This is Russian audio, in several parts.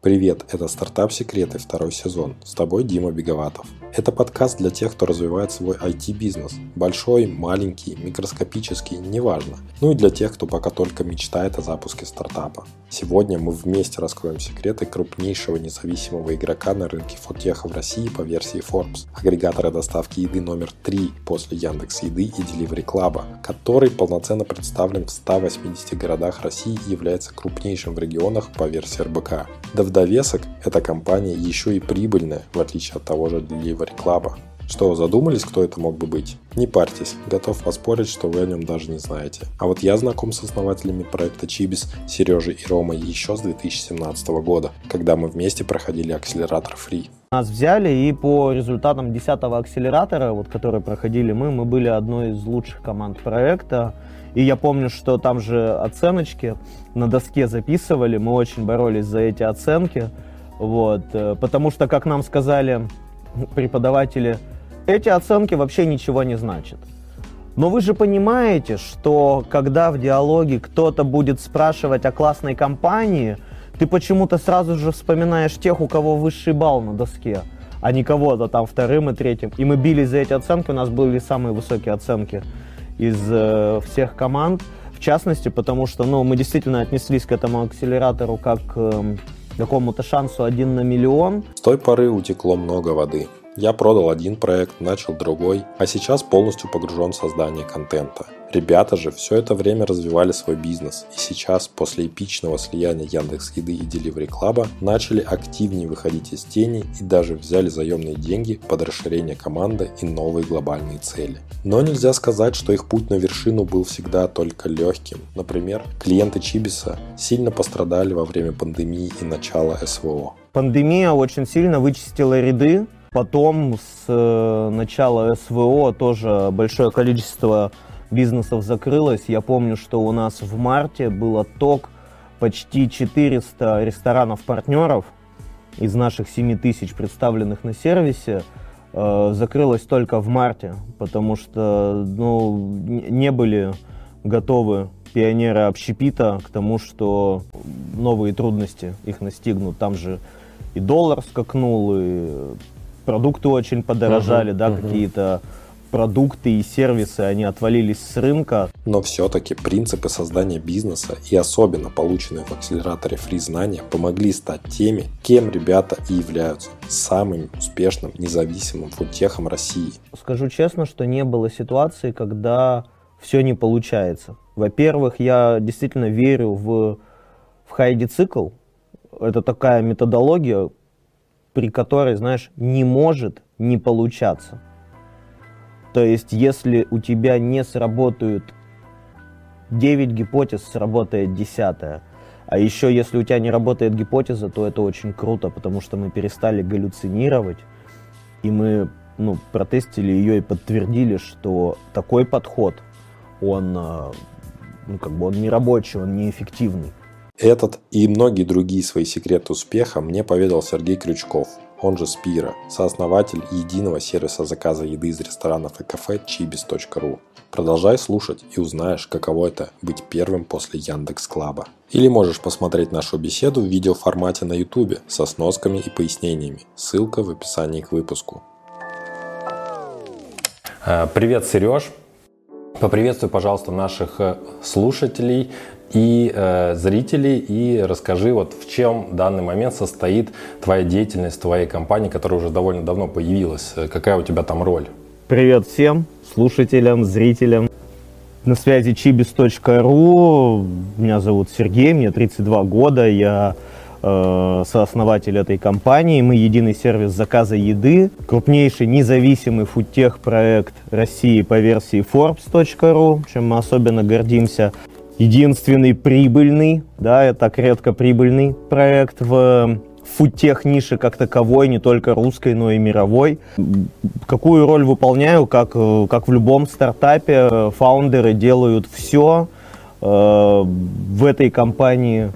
Привет, это «Стартап Секреты» второй сезон. С тобой Дима Беговатов. Это подкаст для тех, кто развивает свой IT-бизнес. Большой, маленький, микроскопический, неважно. Ну и для тех, кто пока только мечтает о запуске стартапа. Сегодня мы вместе раскроем секреты крупнейшего независимого игрока на рынке фотеха в России по версии Forbes, агрегатора доставки еды номер 3 после Яндекс Еды и Delivery Club, который полноценно представлен в 180 городах России и является крупнейшим в регионах по версии РБК. Да в довесок эта компания еще и прибыльная, в отличие от того же Delivery Club. Что, задумались, кто это мог бы быть? Не парьтесь, готов поспорить, что вы о нем даже не знаете. А вот я знаком с основателями проекта Чибис, Сережей и Ромой еще с 2017 года, когда мы вместе проходили акселератор Free. Нас взяли, и по результатам 10 акселератора, вот, который проходили мы, мы были одной из лучших команд проекта. И я помню, что там же оценочки на доске записывали, мы очень боролись за эти оценки, вот, э, потому что, как нам сказали преподаватели, эти оценки вообще ничего не значат. Но вы же понимаете, что когда в диалоге кто-то будет спрашивать о классной компании, ты почему-то сразу же вспоминаешь тех, у кого высший балл на доске, а не кого-то там вторым и третьим. И мы бились за эти оценки, у нас были самые высокие оценки из э, всех команд. В частности, потому что ну, мы действительно отнеслись к этому акселератору как э, какому-то шансу один на миллион. С той поры утекло много воды. Я продал один проект, начал другой, а сейчас полностью погружен в создание контента. Ребята же все это время развивали свой бизнес, и сейчас, после эпичного слияния Яндекс Еды и Delivery Club, начали активнее выходить из тени и даже взяли заемные деньги под расширение команды и новые глобальные цели. Но нельзя сказать, что их путь на вершину был всегда только легким. Например, клиенты Чибиса сильно пострадали во время пандемии и начала СВО. Пандемия очень сильно вычистила ряды Потом с э, начала СВО тоже большое количество бизнесов закрылось. Я помню, что у нас в марте был отток почти 400 ресторанов-партнеров из наших 7 тысяч представленных на сервисе э, закрылось только в марте, потому что ну, не были готовы пионеры общепита к тому, что новые трудности их настигнут. Там же и доллар скакнул, и продукты очень подорожали, uh-huh, да, uh-huh. какие-то продукты и сервисы, они отвалились с рынка. Но все-таки принципы создания бизнеса и особенно полученные в акселераторе фри знания помогли стать теми, кем ребята и являются самым успешным независимым фудтехом России. Скажу честно, что не было ситуации, когда все не получается. Во-первых, я действительно верю в, в хайди-цикл. Это такая методология, при которой, знаешь, не может не получаться. То есть, если у тебя не сработают 9 гипотез, сработает 10. А еще, если у тебя не работает гипотеза, то это очень круто, потому что мы перестали галлюцинировать, и мы ну, протестили ее и подтвердили, что такой подход, он, э, ну, как бы он не рабочий, он неэффективный. Этот и многие другие свои секреты успеха мне поведал Сергей Крючков, он же Спира, сооснователь единого сервиса заказа еды из ресторанов и кафе chibis.ru. Продолжай слушать и узнаешь, каково это быть первым после Яндекс Клаба. Или можешь посмотреть нашу беседу в видеоформате на YouTube со сносками и пояснениями. Ссылка в описании к выпуску. Э, привет, Сереж. Поприветствуй, пожалуйста, наших э, слушателей и э, зрителей и расскажи, вот в чем в данный момент состоит твоя деятельность, твоей компании, которая уже довольно давно появилась. Какая у тебя там роль? Привет всем слушателям, зрителям. На связи chibis.ru. Меня зовут Сергей, мне 32 года. Я э, сооснователь этой компании. Мы единый сервис заказа еды, крупнейший независимый фудтех проект России по версии Forbes.ru, чем мы особенно гордимся. Единственный прибыльный, да, это так редко прибыльный проект в фудтех нише как таковой, не только русской, но и мировой. Какую роль выполняю, как, как в любом стартапе, фаундеры делают все. Э, в этой компании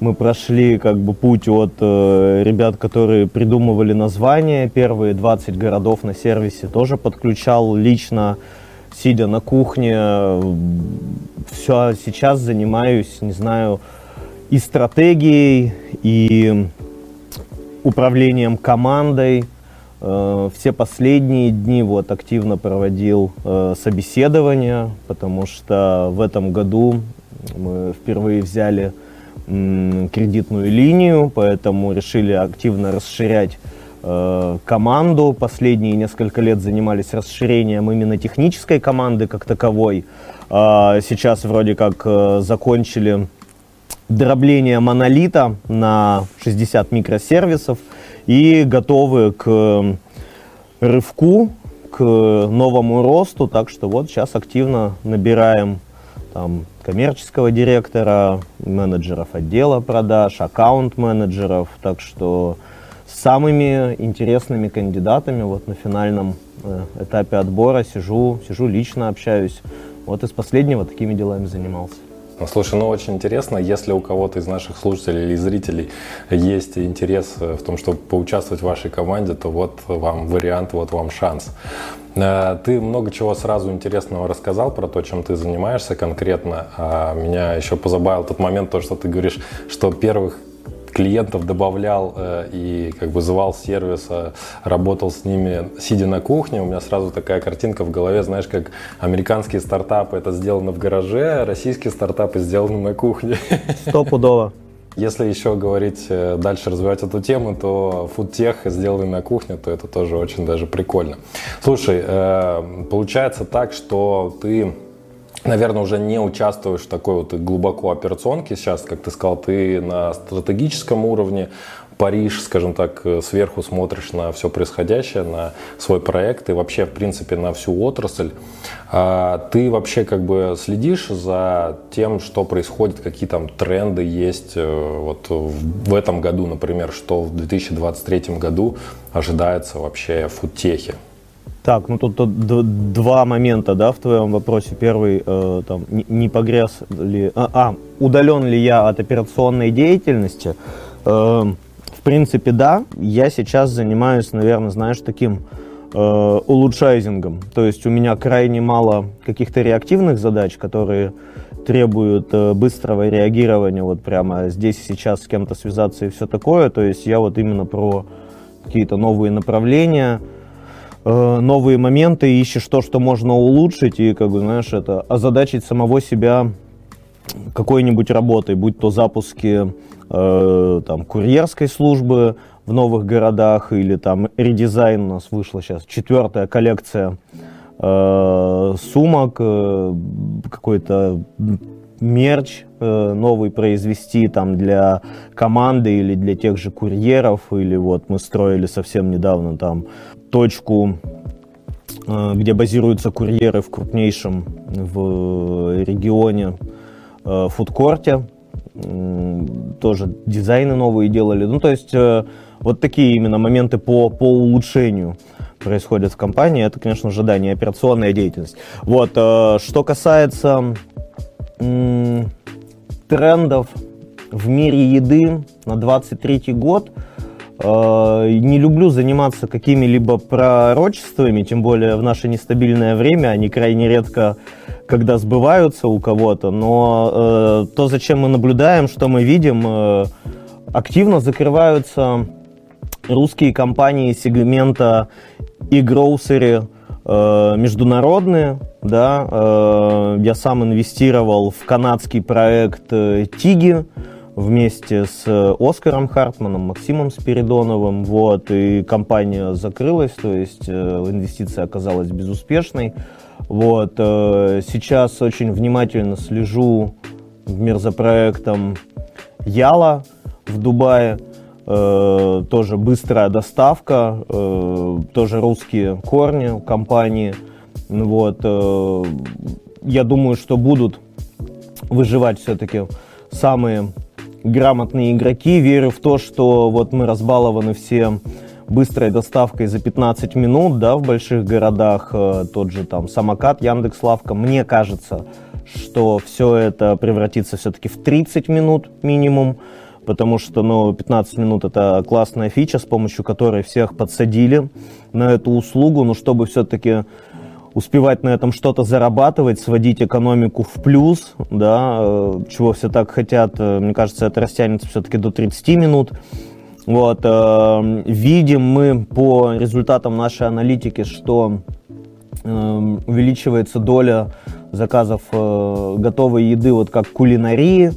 мы прошли как бы путь от э, ребят, которые придумывали название. Первые 20 городов на сервисе тоже подключал лично, сидя на кухне. Все, сейчас занимаюсь, не знаю, и стратегией, и управлением командой. Э, все последние дни вот активно проводил э, собеседования, потому что в этом году мы впервые взяли кредитную линию, поэтому решили активно расширять команду. Последние несколько лет занимались расширением именно технической команды как таковой. А сейчас вроде как закончили дробление монолита на 60 микросервисов и готовы к рывку, к новому росту. Так что вот сейчас активно набираем там, коммерческого директора, менеджеров отдела продаж, аккаунт-менеджеров. Так что самыми интересными кандидатами вот на финальном э, этапе отбора сижу, сижу лично общаюсь. Вот из последнего такими делами занимался. Ну, слушай, ну очень интересно, если у кого-то из наших слушателей или зрителей есть интерес в том, чтобы поучаствовать в вашей команде, то вот вам вариант, вот вам шанс. Э, ты много чего сразу интересного рассказал про то, чем ты занимаешься конкретно. А меня еще позабавил тот момент, то, что ты говоришь, что первых клиентов добавлял э, и как бы звал сервиса, работал с ними, сидя на кухне, у меня сразу такая картинка в голове, знаешь, как американские стартапы это сделано в гараже, а российские стартапы сделаны на кухне. Стопудово. Если еще говорить э, дальше, развивать эту тему, то фудтех сделанный на кухне, то это тоже очень даже прикольно. Слушай, э, получается так, что ты наверное, уже не участвуешь в такой вот глубоко операционке. Сейчас, как ты сказал, ты на стратегическом уровне, Париж, скажем так, сверху смотришь на все происходящее, на свой проект и вообще, в принципе, на всю отрасль. А ты вообще как бы следишь за тем, что происходит, какие там тренды есть э, вот в этом году, например, что в 2023 году ожидается вообще в фудтехе? Так, ну тут, два момента, да, в твоем вопросе. Первый, э, там, не, не погряз ли, а, а, удален ли я от операционной деятельности? Э, в принципе, да. Я сейчас занимаюсь, наверное, знаешь, таким э, улучшайзингом. То есть у меня крайне мало каких-то реактивных задач, которые требуют э, быстрого реагирования, вот прямо здесь и сейчас с кем-то связаться и все такое. То есть я вот именно про какие-то новые направления, Э, новые моменты, ищешь то, что можно улучшить, и, как бы, знаешь, это озадачить самого себя какой-нибудь работой, будь то запуски э, там, курьерской службы в новых городах, или там редизайн у нас вышла сейчас четвертая коллекция э, сумок, э, какой-то мерч э, новый произвести там для команды или для тех же курьеров, или вот мы строили совсем недавно там точку, э, где базируются курьеры в крупнейшем в регионе э, фудкорте. Тоже дизайны новые делали. Ну, то есть э, вот такие именно моменты по, по улучшению происходят в компании. Это, конечно, ожидание, операционная деятельность. Вот, что касается трендов в мире еды на 23 год – не люблю заниматься какими-либо пророчествами, тем более в наше нестабильное время, они крайне редко когда сбываются у кого-то, но э, то, зачем мы наблюдаем, что мы видим, э, активно закрываются русские компании сегмента и гроусери э, международные, да, э, я сам инвестировал в канадский проект э, Тиги, вместе с э, Оскаром Хартманом, Максимом Спиридоновым, вот, и компания закрылась, то есть э, инвестиция оказалась безуспешной. Вот, э, сейчас очень внимательно слежу в за проектом Яла в Дубае, тоже быстрая доставка, тоже русские корни компании. Вот, я думаю, что будут выживать все-таки самые грамотные игроки. Верю в то, что вот мы разбалованы все быстрой доставкой за 15 минут, да, в больших городах, э, тот же там самокат, Яндекс Лавка. Мне кажется, что все это превратится все-таки в 30 минут минимум, потому что, ну, 15 минут это классная фича, с помощью которой всех подсадили на эту услугу, но чтобы все-таки успевать на этом что-то зарабатывать, сводить экономику в плюс, да, э, чего все так хотят, э, мне кажется, это растянется все-таки до 30 минут. Вот, э, видим мы по результатам нашей аналитики, что увеличивается доля заказов готовой еды, вот как кулинарии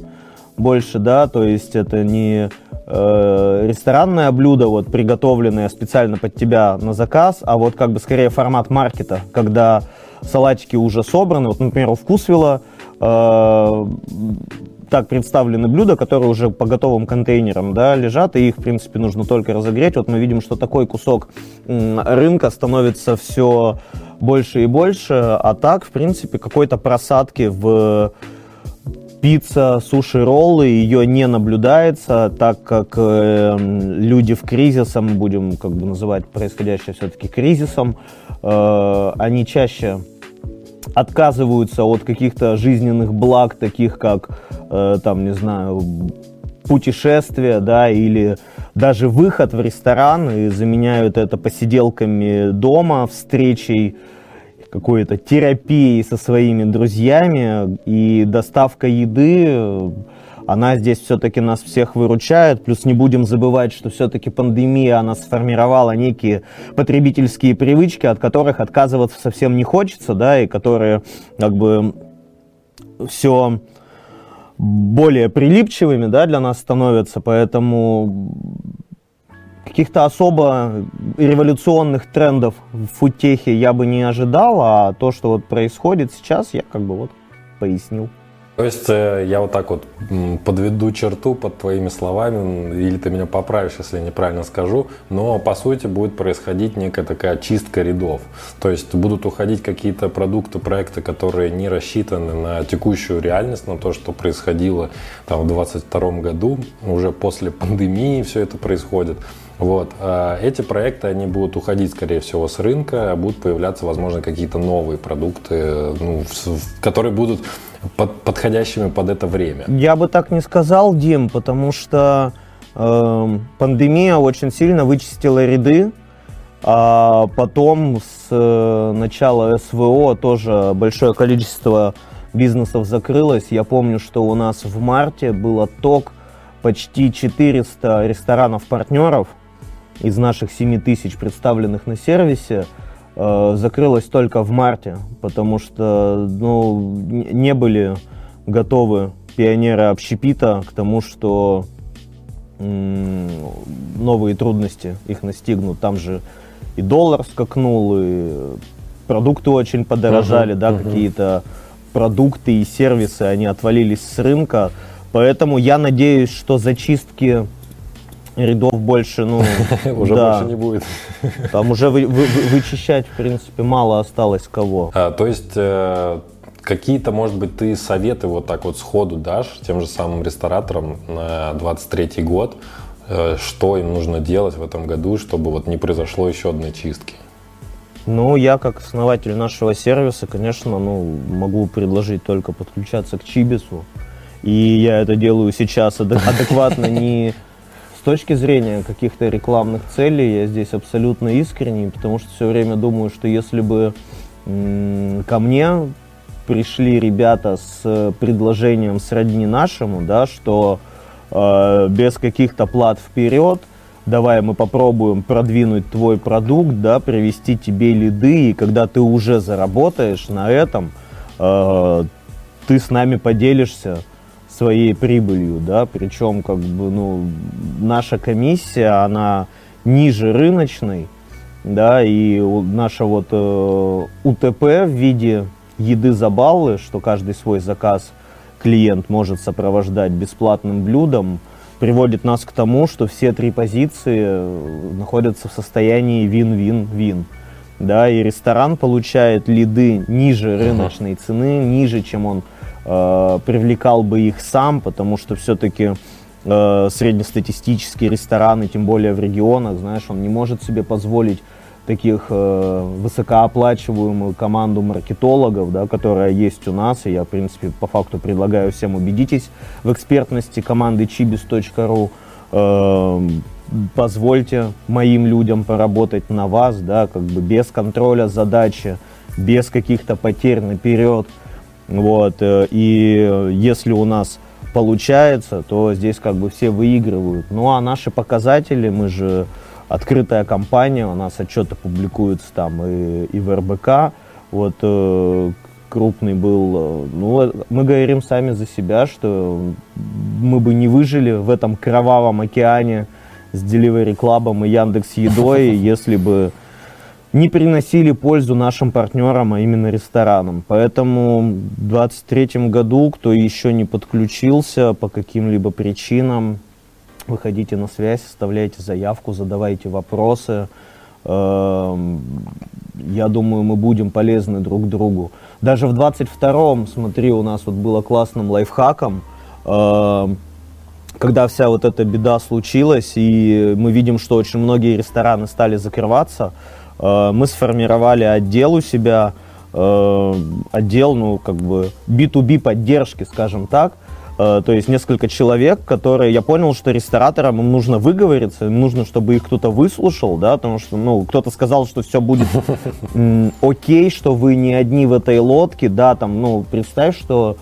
больше, да, то есть это не э, ресторанное блюдо, вот приготовленное специально под тебя на заказ, а вот как бы скорее формат маркета, когда салатики уже собраны, вот, например, у Вкусвилла э, так представлены блюда, которые уже по готовым контейнерам да, лежат, и их, в принципе, нужно только разогреть. Вот мы видим, что такой кусок рынка становится все больше и больше, а так, в принципе, какой-то просадки в пицца, суши, роллы, ее не наблюдается, так как э, люди в кризисом, будем как бы называть происходящее все-таки кризисом, э, они чаще отказываются от каких-то жизненных благ, таких как, э, там, не знаю, путешествия, да, или даже выход в ресторан и заменяют это посиделками дома, встречей, какой-то терапией со своими друзьями и доставка еды она здесь все-таки нас всех выручает. Плюс не будем забывать, что все-таки пандемия, она сформировала некие потребительские привычки, от которых отказываться совсем не хочется, да, и которые как бы все более прилипчивыми, да, для нас становятся, поэтому каких-то особо революционных трендов в футехе я бы не ожидал, а то, что вот происходит сейчас, я как бы вот пояснил. То есть э, я вот так вот подведу черту под твоими словами, или ты меня поправишь, если я неправильно скажу, но по сути будет происходить некая такая чистка рядов. То есть будут уходить какие-то продукты, проекты, которые не рассчитаны на текущую реальность, на то, что происходило там в 2022 году, уже после пандемии все это происходит. Вот. А эти проекты, они будут уходить, скорее всего, с рынка, а будут появляться, возможно, какие-то новые продукты, ну, которые будут под, подходящими под это время. Я бы так не сказал, Дим, потому что э, пандемия очень сильно вычистила ряды, а потом с э, начала СВО тоже большое количество бизнесов закрылось. Я помню, что у нас в марте был отток почти 400 ресторанов-партнеров – из наших 7 тысяч представленных на сервисе э, закрылась только в марте, потому что ну, не были готовы пионеры общепита к тому, что новые трудности их настигнут. Там же и доллар скакнул, и продукты очень подорожали, uh-huh, да, uh-huh. какие-то продукты и сервисы, они отвалились с рынка. Поэтому я надеюсь, что зачистки рядов больше, ну, уже больше не будет. Там уже вы, вы, вычищать, в принципе, мало осталось кого. А, то есть э, какие-то, может быть, ты советы вот так вот сходу дашь тем же самым рестораторам на 23 год, э, что им нужно делать в этом году, чтобы вот не произошло еще одной чистки? Ну, я как основатель нашего сервиса, конечно, ну, могу предложить только подключаться к Чибису. И я это делаю сейчас адекватно не с точки зрения каких-то рекламных целей я здесь абсолютно искренний, потому что все время думаю, что если бы ко мне пришли ребята с предложением сродни нашему, да, что э, без каких-то плат вперед, давай мы попробуем продвинуть твой продукт, да, привести тебе лиды, и когда ты уже заработаешь на этом, э, ты с нами поделишься своей прибылью, да, причем как бы, ну, наша комиссия, она ниже рыночной, да, и наша вот э, УТП в виде еды за баллы, что каждый свой заказ клиент может сопровождать бесплатным блюдом, приводит нас к тому, что все три позиции э, находятся в состоянии вин-вин-вин. Да, и ресторан получает лиды ниже рыночной цены, ниже, чем он Э, привлекал бы их сам, потому что все-таки э, среднестатистические рестораны, тем более в регионах, знаешь, он не может себе позволить таких э, высокооплачиваемую команду маркетологов, да, которая есть у нас, и я, в принципе, по факту предлагаю всем убедитесь в экспертности команды chibis.ru, э, позвольте моим людям поработать на вас, да, как бы без контроля задачи, без каких-то потерь наперед, вот, э, и если у нас получается, то здесь как бы все выигрывают. Ну а наши показатели, мы же открытая компания, у нас отчеты публикуются там и, и в РБК. Вот э, крупный был. Э, ну, мы говорим сами за себя, что мы бы не выжили в этом кровавом океане с Delivery Club и Яндекс Едой, если бы не приносили пользу нашим партнерам, а именно ресторанам. Поэтому в 2023 году, кто еще не подключился по каким-либо причинам, выходите на связь, оставляйте заявку, задавайте вопросы. Эм, я думаю, мы будем полезны друг другу. Даже в 22-м, смотри, у нас вот было классным лайфхаком, эм, когда вся вот эта беда случилась, и мы видим, что очень многие рестораны стали закрываться, мы сформировали отдел у себя, э, отдел, ну, как бы B2B поддержки, скажем так, э, то есть несколько человек, которые, я понял, что рестораторам им нужно выговориться, им нужно, чтобы их кто-то выслушал, да, потому что, ну, кто-то сказал, что все будет окей, что вы не одни в этой лодке, да, там, ну, представь, что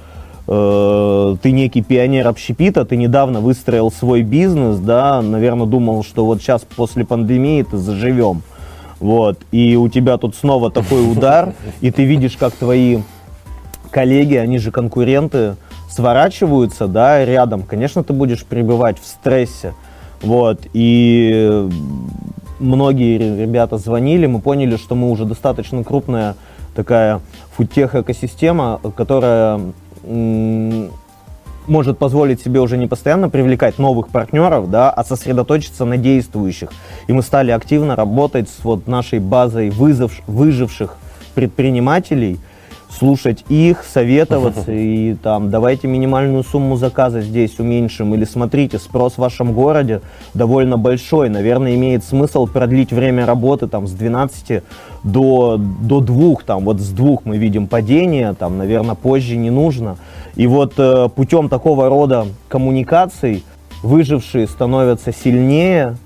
э, ты некий пионер общепита, ты недавно выстроил свой бизнес, да, наверное, думал, что вот сейчас после пандемии ты заживем. Вот, и у тебя тут снова такой удар, и ты видишь, как твои коллеги, они же конкуренты, сворачиваются, да, рядом. Конечно, ты будешь пребывать в стрессе. Вот, и многие ребята звонили, мы поняли, что мы уже достаточно крупная такая футех экосистема, которая может позволить себе уже не постоянно привлекать новых партнеров, да, а сосредоточиться на действующих. И мы стали активно работать с вот нашей базой вызов, выживших предпринимателей, слушать их, советоваться и там давайте минимальную сумму заказа здесь уменьшим или смотрите, спрос в вашем городе довольно большой, наверное, имеет смысл продлить время работы там с 12 до, до 2, там вот с 2 мы видим падение, там, наверное, позже не нужно. И вот э, путем такого рода коммуникаций выжившие становятся сильнее,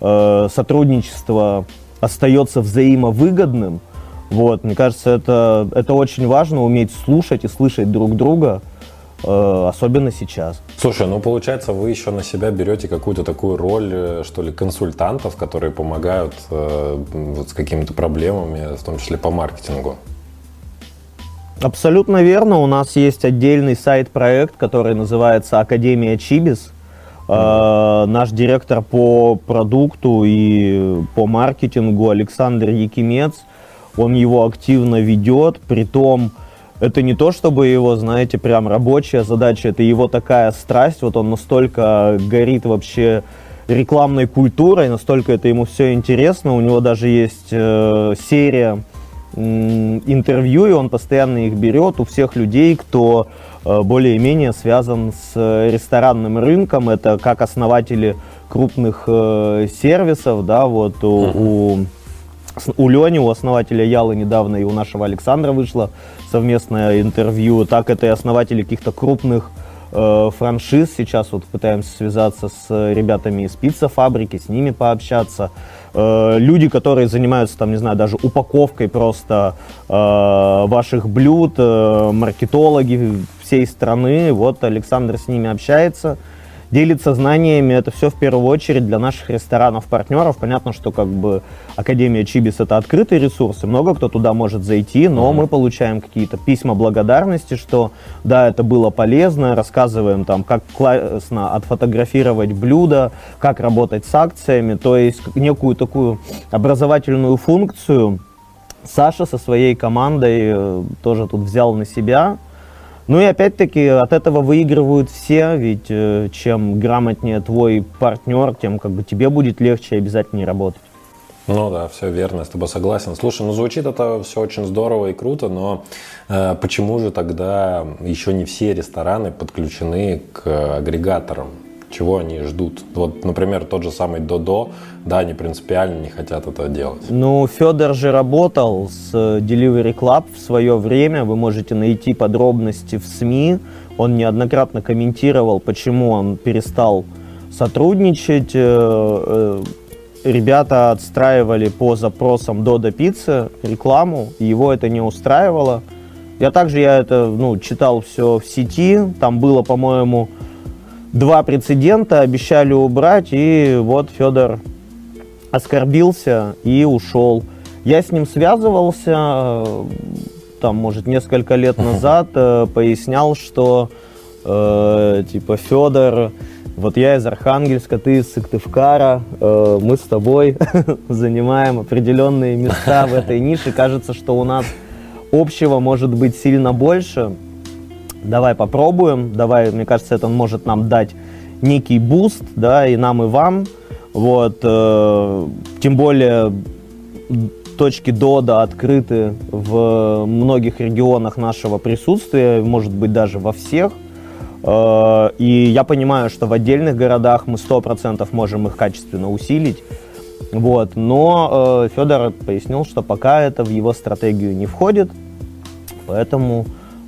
э, сотрудничество остается взаимовыгодным. Вот, мне кажется, это, это очень важно, уметь слушать и слышать друг друга, э, особенно сейчас. Слушай, ну получается, вы еще на себя берете какую-то такую роль, что ли, консультантов, которые помогают вот с какими-то проблемами, в том числе по маркетингу. Абсолютно верно. У нас есть отдельный сайт-проект, который называется Академия Чибис. Mm-hmm. Э, наш директор по продукту и по маркетингу Александр Якимец, он его активно ведет, при том это не то, чтобы его, знаете, прям рабочая задача, это его такая страсть, вот он настолько горит вообще рекламной культурой, настолько это ему все интересно, у него даже есть э, серия интервью, и он постоянно их берет у всех людей, кто э, более-менее связан с ресторанным рынком. Это как основатели крупных э, сервисов, да, вот у, у, у Лени, у основателя Ялы недавно и у нашего Александра вышло совместное интервью, так это и основатели каких-то крупных э, франшиз. Сейчас вот пытаемся связаться с ребятами из пицца-фабрики, с ними пообщаться. Э, люди, которые занимаются, там, не знаю, даже упаковкой просто э, ваших блюд, э, маркетологи всей страны. Вот Александр с ними общается делится знаниями. Это все в первую очередь для наших ресторанов-партнеров. Понятно, что как бы Академия Чибис это открытый ресурс, и много кто туда может зайти, но mm-hmm. мы получаем какие-то письма благодарности, что да, это было полезно, рассказываем там, как классно отфотографировать блюдо, как работать с акциями, то есть некую такую образовательную функцию Саша со своей командой э, тоже тут взял на себя. Ну и опять-таки от этого выигрывают все, ведь э, чем грамотнее твой партнер, тем как бы тебе будет легче и обязательнее работать. Ну да, все верно, я с тобой согласен. Слушай, ну звучит это все очень здорово и круто, но э, почему же тогда еще не все рестораны подключены к агрегаторам? чего они ждут. Вот, например, тот же самый Додо, да, они принципиально не хотят это делать. Ну, Федор же работал с Delivery Club в свое время, вы можете найти подробности в СМИ, он неоднократно комментировал, почему он перестал сотрудничать, э, э, ребята отстраивали по запросам Додо Пиццы рекламу, и его это не устраивало. Я также я это ну, читал все в сети, там было, по-моему, два прецедента. Обещали убрать, и вот Федор оскорбился и ушел. Я с ним связывался, там, может, несколько лет назад, э, пояснял, что, э, типа, Федор, вот я из Архангельска, ты из Сыктывкара, э, мы с тобой занимаем определенные места в этой нише. Кажется, что у нас общего может быть сильно больше. Давай попробуем, давай, мне кажется, это может нам дать некий буст, да, и нам, и вам. Вот, э, тем более точки Додо открыты в многих регионах нашего присутствия, может быть, даже во всех. Э, и я понимаю, что в отдельных городах мы 100% можем их качественно усилить. Вот. Но э, Федор пояснил, что пока это в его стратегию не входит, поэтому,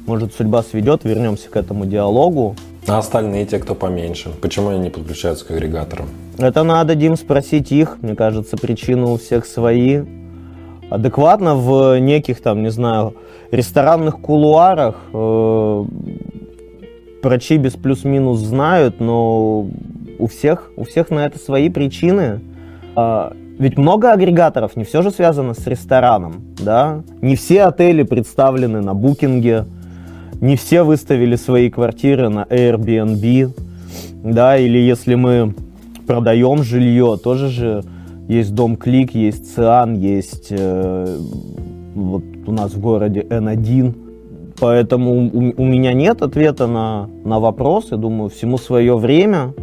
может, судьба сведет, вернемся к этому диалогу. А остальные, те, кто поменьше, почему они не подключаются к агрегаторам? Это надо, Дим, спросить их. Мне кажется, причины у всех свои. Адекватно в неких, там, не знаю, ресторанных кулуарах э, про Чибис плюс-минус знают, но у всех, у всех на это свои причины. А, ведь много агрегаторов, не все же связано с рестораном, да? Не все отели представлены на букинге, не все выставили свои квартиры на Airbnb, да, или если мы продаем жилье, тоже же есть Дом Клик, есть Циан, есть э, вот у нас в городе N1, Поэтому у, у меня нет ответа на, на вопрос. Я думаю, всему свое время.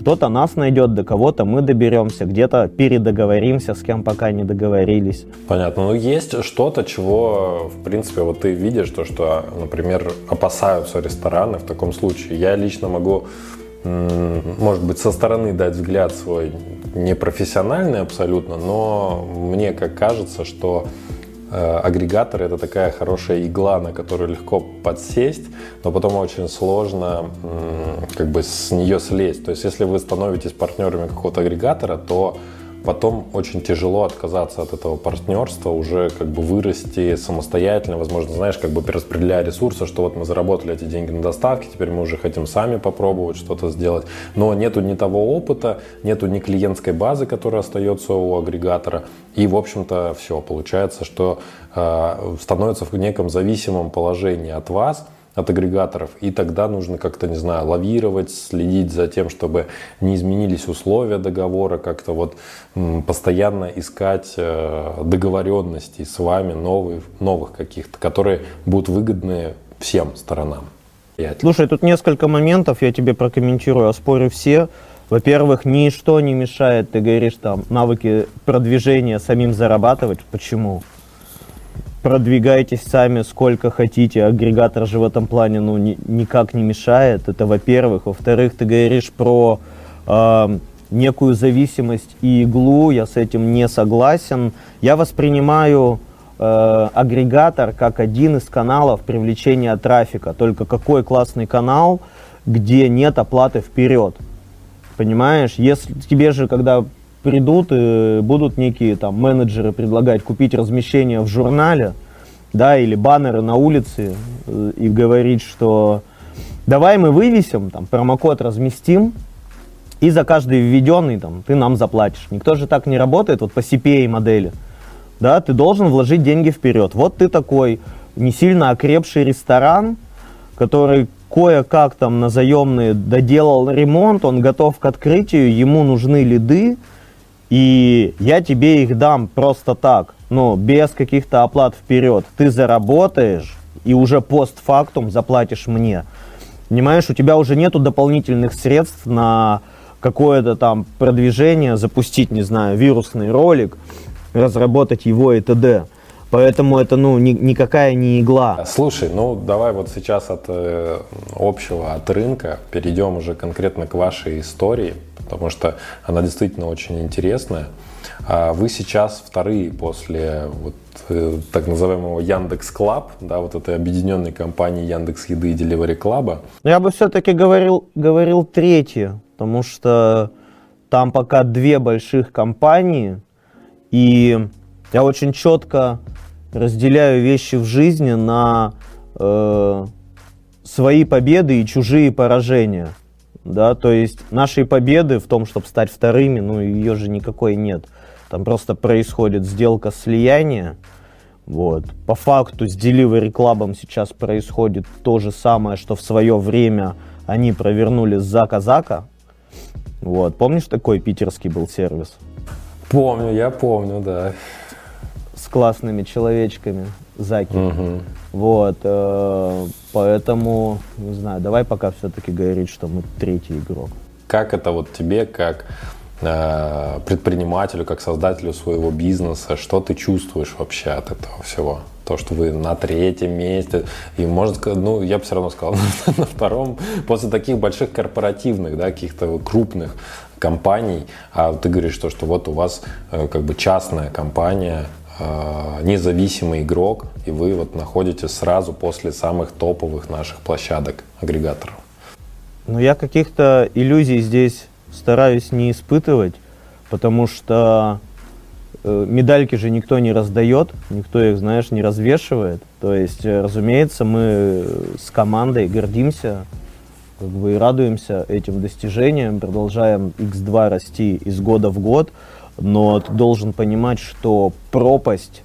Кто-то нас найдет, до кого-то мы доберемся, где-то передоговоримся, с кем пока не договорились. Понятно. Ну, есть что-то, чего, в принципе, вот ты видишь, то, что, например, опасаются рестораны в таком случае. Я лично могу, может быть, со стороны дать взгляд свой непрофессиональный абсолютно, но мне как кажется, что Э, агрегатор это такая хорошая игла, на которую легко подсесть, но потом очень сложно как бы с нее слезть. То есть, если вы становитесь партнерами какого-то агрегатора, то потом очень тяжело отказаться от этого партнерства, уже как бы вырасти самостоятельно, возможно, знаешь, как бы перераспределяя ресурсы, что вот мы заработали эти деньги на доставке, теперь мы уже хотим сами попробовать что-то сделать, но нету ни того опыта, нету ни клиентской базы, которая остается у агрегатора, и, в общем-то, все, получается, что э, становится в неком зависимом положении от вас – от агрегаторов, и тогда нужно как-то, не знаю, лавировать, следить за тем, чтобы не изменились условия договора, как-то вот постоянно искать э, договоренности с вами новых, новых каких-то, которые будут выгодны всем сторонам. Слушай, тут несколько моментов, я тебе прокомментирую, оспорю все. Во-первых, ничто не мешает, ты говоришь, там, навыки продвижения самим зарабатывать. Почему? Продвигайтесь сами сколько хотите. Агрегатор же в этом плане ну, ни, никак не мешает. Это во-первых. Во-вторых, ты говоришь про э, некую зависимость и иглу. Я с этим не согласен. Я воспринимаю э, агрегатор как один из каналов привлечения трафика. Только какой классный канал, где нет оплаты вперед. Понимаешь? Если тебе же, когда придут и будут некие там менеджеры предлагать купить размещение в журнале, да, или баннеры на улице э, и говорить, что давай мы вывесим, там, промокод разместим, и за каждый введенный там, ты нам заплатишь. Никто же так не работает вот по CPA модели. Да, ты должен вложить деньги вперед. Вот ты такой не сильно окрепший ресторан, который кое-как там на заемные доделал ремонт, он готов к открытию, ему нужны лиды, и я тебе их дам просто так, ну, без каких-то оплат вперед. Ты заработаешь и уже постфактум заплатишь мне. Понимаешь, у тебя уже нету дополнительных средств на какое-то там продвижение, запустить, не знаю, вирусный ролик, разработать его и т.д. Поэтому это, ну, ни, никакая не игла. Слушай, ну, давай вот сейчас от э, общего, от рынка перейдем уже конкретно к вашей истории потому что она действительно очень интересная. А вы сейчас вторые после вот, э, так называемого Яндекс Club, да, вот этой объединенной компании Яндекс Еды и Delivery Club а. Я бы все-таки говорил, говорил третье, потому что там пока две больших компании, и я очень четко разделяю вещи в жизни на э, свои победы и чужие поражения. Да, то есть нашей победы в том, чтобы стать вторыми, ну, ее же никакой нет. Там просто происходит сделка слияния, вот. По факту с Delivery Club сейчас происходит то же самое, что в свое время они провернули с Зака Зака. Вот. Помнишь, такой питерский был сервис? Помню, я помню, да. С классными человечками, Заки. Угу. Вот, э, поэтому, не знаю, давай пока все-таки говорить, что мы третий игрок. Как это вот тебе, как э, предпринимателю, как создателю своего бизнеса, что ты чувствуешь вообще от этого всего? То, что вы на третьем месте, и может ну, я бы все равно сказал, на втором, после таких больших корпоративных, да, каких-то крупных компаний, а ты говоришь, что, что вот у вас э, как бы частная компания, независимый игрок, и вы вот находитесь сразу после самых топовых наших площадок агрегаторов. Но я каких-то иллюзий здесь стараюсь не испытывать, потому что э, медальки же никто не раздает, никто их, знаешь, не развешивает. То есть, э, разумеется, мы с командой гордимся как бы и радуемся этим достижениям, продолжаем X2 расти из года в год но ты должен понимать, что пропасть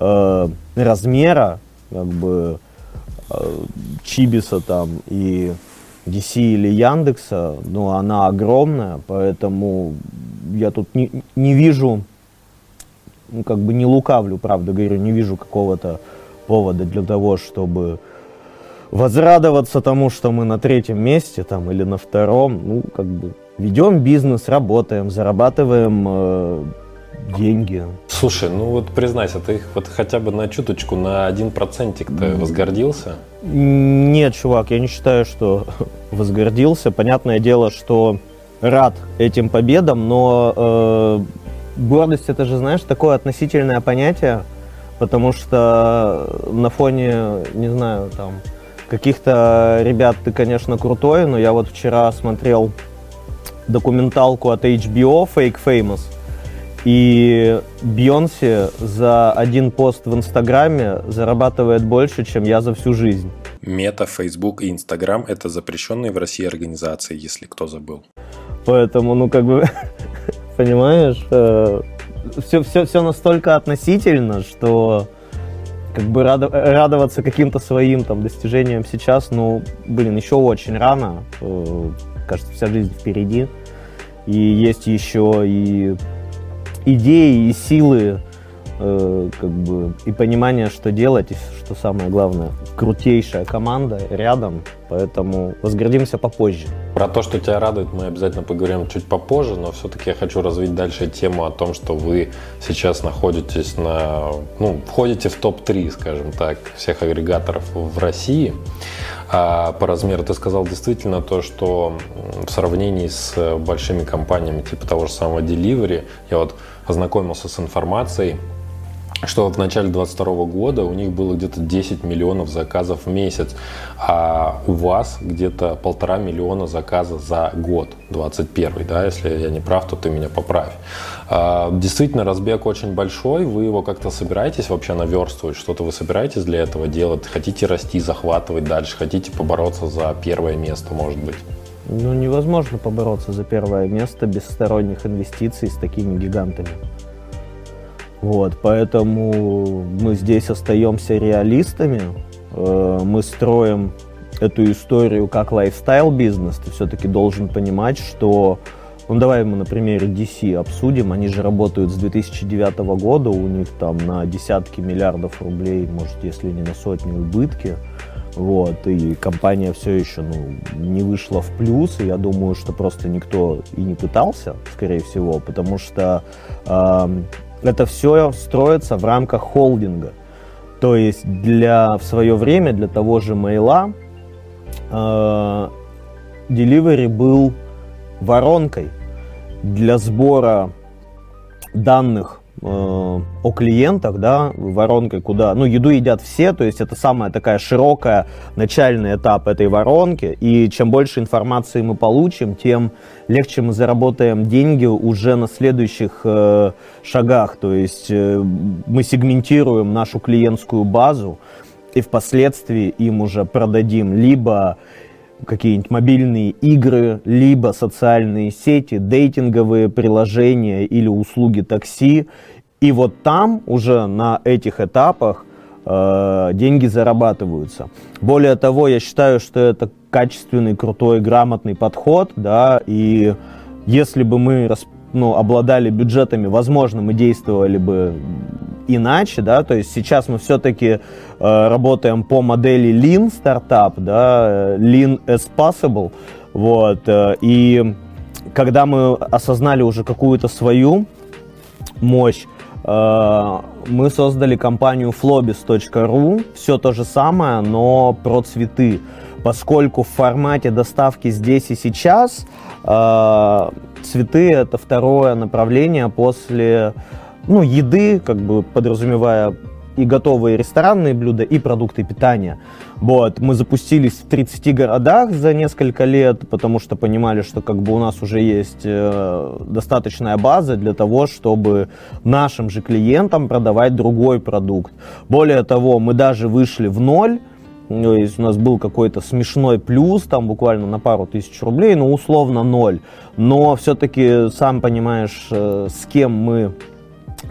э, размера, как бы э, Чибиса там и DC или Яндекса, ну, она огромная, поэтому я тут не, не вижу, ну, как бы не лукавлю, правда говорю, не вижу какого-то повода для того, чтобы возрадоваться тому, что мы на третьем месте там или на втором, ну, как бы ведем бизнес, работаем, зарабатываем э, деньги. Слушай, ну вот признайся, ты вот хотя бы на чуточку, на один процентик ты возгордился? Нет, чувак, я не считаю, что возгордился. Понятное дело, что рад этим победам, но э, гордость это же, знаешь, такое относительное понятие, потому что на фоне, не знаю, там каких-то ребят ты, конечно, крутой, но я вот вчера смотрел документалку от HBO Fake Famous. И Бьонси за один пост в Инстаграме зарабатывает больше, чем я за всю жизнь. Мета, Facebook и Инстаграм – это запрещенные в России организации, если кто забыл. Поэтому, ну, как бы, понимаешь, все, все, все настолько относительно, что как бы радоваться каким-то своим там достижениям сейчас, ну, блин, еще очень рано. Э, кажется, вся жизнь впереди. И есть еще и идеи, и силы, э, как бы, и понимание, что делать, и что самое главное, крутейшая команда рядом, поэтому возгордимся попозже. Про то, что тебя радует, мы обязательно поговорим чуть попозже, но все-таки я хочу развить дальше тему о том, что вы сейчас находитесь на, ну, входите в топ-3, скажем так, всех агрегаторов в России. А по размеру ты сказал действительно то, что в сравнении с большими компаниями типа того же самого Delivery, я вот ознакомился с информацией, что в начале 2022 года у них было где-то 10 миллионов заказов в месяц, а у вас где-то полтора миллиона заказов за год, 21 да, если я не прав, то ты меня поправь. А, действительно, разбег очень большой, вы его как-то собираетесь вообще наверстывать, что-то вы собираетесь для этого делать, хотите расти, захватывать дальше, хотите побороться за первое место, может быть? Ну, невозможно побороться за первое место без сторонних инвестиций с такими гигантами. Вот, поэтому мы здесь остаемся реалистами, э, мы строим эту историю как лайфстайл бизнес. Ты все-таки должен понимать, что ну давай мы на примере DC обсудим. Они же работают с 2009 года, у них там на десятки миллиардов рублей, может, если не на сотни убытки. Вот, и компания все еще ну, не вышла в плюс, и я думаю, что просто никто и не пытался, скорее всего, потому что э, это все строится в рамках холдинга. То есть для, в свое время для того же мейла э, Delivery был воронкой для сбора данных о клиентах, да, воронкой, куда, ну, еду едят все, то есть это самая такая широкая начальный этап этой воронки, и чем больше информации мы получим, тем легче мы заработаем деньги уже на следующих э, шагах, то есть э, мы сегментируем нашу клиентскую базу, и впоследствии им уже продадим либо какие-нибудь мобильные игры, либо социальные сети, дейтинговые приложения или услуги такси. И вот там уже на этих этапах э, деньги зарабатываются. Более того, я считаю, что это качественный, крутой, грамотный подход, да, и если бы мы ну, обладали бюджетами, возможно, мы действовали бы иначе, да, то есть сейчас мы все-таки э, работаем по модели Lean стартап, да, Lean as possible, вот, э, и когда мы осознали уже какую-то свою мощь, э, мы создали компанию flobis.ru, все то же самое, но про цветы, поскольку в формате доставки здесь и сейчас э, цветы это второе направление после ну, еды, как бы подразумевая и готовые ресторанные блюда, и продукты питания. Вот, мы запустились в 30 городах за несколько лет, потому что понимали, что как бы у нас уже есть э, достаточная база для того, чтобы нашим же клиентам продавать другой продукт. Более того, мы даже вышли в ноль, то есть у нас был какой-то смешной плюс, там буквально на пару тысяч рублей, ну условно ноль. Но все-таки, сам понимаешь, э, с кем мы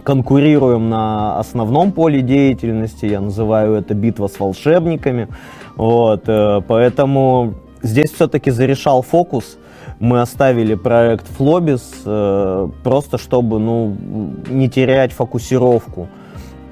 конкурируем на основном поле деятельности, я называю это битва с волшебниками, вот, э, поэтому здесь все-таки зарешал фокус, мы оставили проект Flobis э, просто чтобы ну, не терять фокусировку.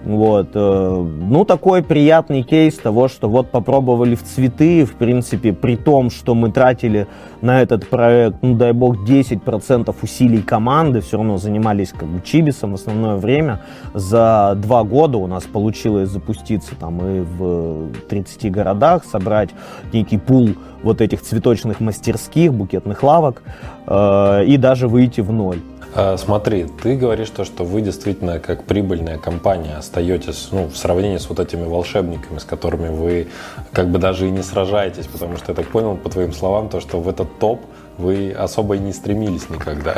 Вот. Э, ну, такой приятный кейс того, что вот попробовали в цветы, в принципе, при том, что мы тратили на этот проект, ну, дай бог, 10% усилий команды, все равно занимались как бы чибисом в основное время. За два года у нас получилось запуститься там и в 30 городах, собрать некий пул вот этих цветочных мастерских, букетных лавок э, и даже выйти в ноль. А, смотри, ты говоришь то, что вы действительно как прибыльная компания остаетесь ну, в сравнении с вот этими волшебниками, с которыми вы как бы даже и не сражаетесь, потому что я так понял по твоим словам, то, что в этот топ вы особо и не стремились никогда.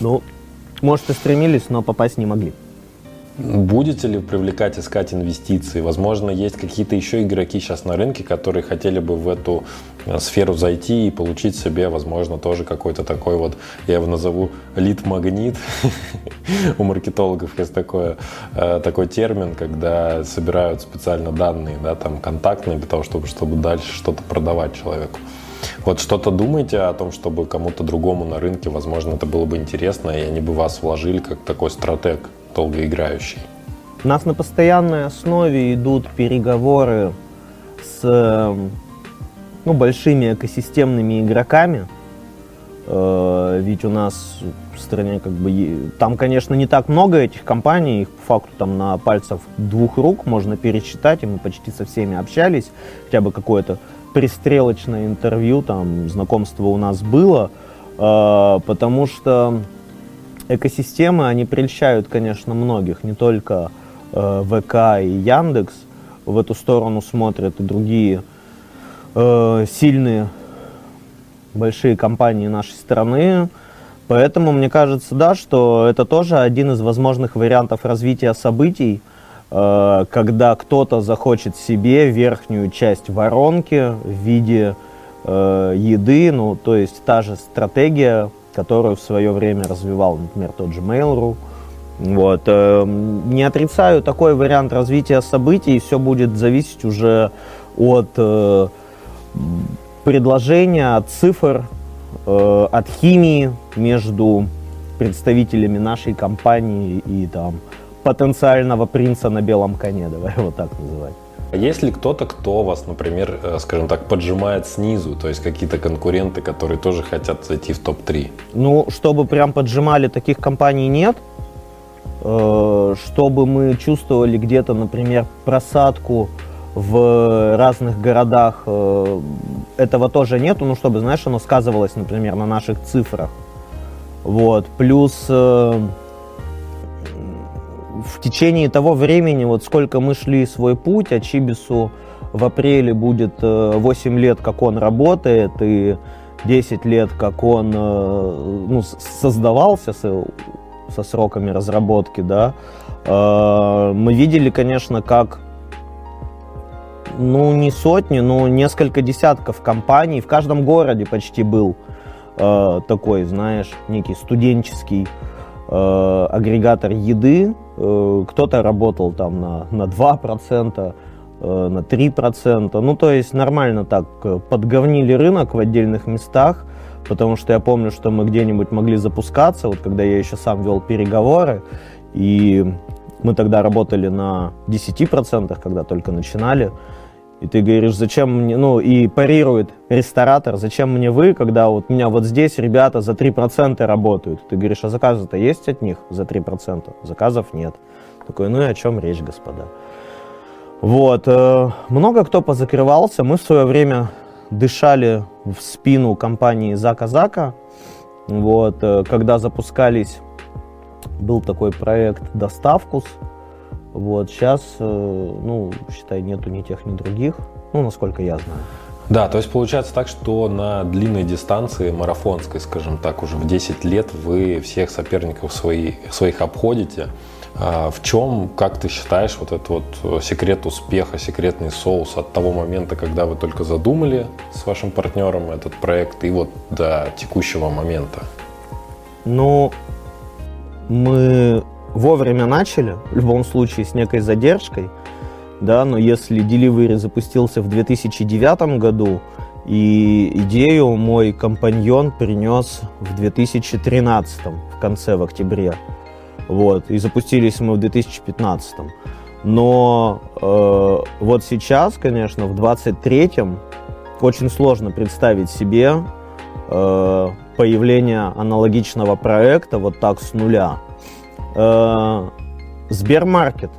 Ну, может и стремились, но попасть не могли. Будете ли привлекать, искать инвестиции? Возможно, есть какие-то еще игроки сейчас на рынке, которые хотели бы в эту э, сферу зайти и получить себе, возможно, тоже какой-то такой вот, я его назову лид-магнит. У маркетологов есть такое, э, такой термин, когда собирают специально данные, да, там контактные для того, чтобы, чтобы дальше что-то продавать человеку. Вот что-то думаете о том, чтобы кому-то другому на рынке, возможно, это было бы интересно, и они бы вас вложили как такой стратег долгоиграющий? У нас на постоянной основе идут переговоры с ну, большими экосистемными игроками. Э, ведь у нас в стране как бы там, конечно, не так много этих компаний, их по факту там на пальцах двух рук можно пересчитать, и мы почти со всеми общались, хотя бы какое-то пристрелочное интервью, там знакомство у нас было, э, потому что экосистемы, они прельщают, конечно, многих, не только э, ВК и Яндекс. В эту сторону смотрят и другие э, сильные большие компании нашей страны. Поэтому мне кажется, да, что это тоже один из возможных вариантов развития событий, э, когда кто-то захочет себе верхнюю часть воронки в виде э, еды, ну, то есть та же стратегия которую в свое время развивал, например, тот же Mail.ru. Вот. Эм, не отрицаю такой вариант развития событий, все будет зависеть уже от э, предложения, от цифр, э, от химии между представителями нашей компании и там потенциального принца на белом коне, давай его так называть. Есть ли кто-то, кто вас, например, э, скажем так, поджимает снизу, то есть какие-то конкуренты, которые тоже хотят зайти в топ-3? Ну, чтобы прям поджимали, таких компаний нет. Э, чтобы мы чувствовали где-то, например, просадку в разных городах, э, этого тоже нету, ну, чтобы, знаешь, оно сказывалось, например, на наших цифрах. Вот. Плюс в течение того времени, вот сколько мы шли свой путь, а Чибису в апреле будет 8 э, лет, как он работает, и 10 лет, как он э, ну, создавался со, со сроками разработки, да, э, мы видели, конечно, как ну, не сотни, но несколько десятков компаний. В каждом городе почти был такой, знаешь, некий студенческий агрегатор еды. Э, кто-то работал там на, на 2%, э, на 3%. Ну, то есть нормально так э, подговнили рынок в отдельных местах, потому что я помню, что мы где-нибудь могли запускаться, вот когда я еще сам вел переговоры, и мы тогда работали на 10%, когда только начинали. И ты говоришь, зачем мне, ну, и парирует ресторатор, зачем мне вы, когда вот у меня вот здесь ребята за 3% работают. Ты говоришь, а заказы-то есть от них за 3%? Заказов нет. Такой, ну и о чем речь, господа? Вот, э, много кто позакрывался. Мы в свое время дышали в спину компании Зака Зака. Вот, э, когда запускались был такой проект «Доставкус». Вот, сейчас, э, ну, считай, нету ни тех, ни других, ну, насколько я знаю. Да, то есть получается так, что на длинной дистанции, марафонской, скажем так, уже в 10 лет вы всех соперников свои, своих обходите. А в чем, как ты считаешь, вот этот вот секрет успеха, секретный соус от того момента, когда вы только задумали с вашим партнером этот проект и вот до текущего момента? Ну, мы вовремя начали, в любом случае с некой задержкой, да, но если Delivery запустился в 2009 году, и идею мой компаньон принес в 2013, в конце, в октябре. Вот, и запустились мы в 2015. Но э, вот сейчас, конечно, в 23-м очень сложно представить себе э, появления аналогичного проекта вот так с нуля. Э, Сбермаркет,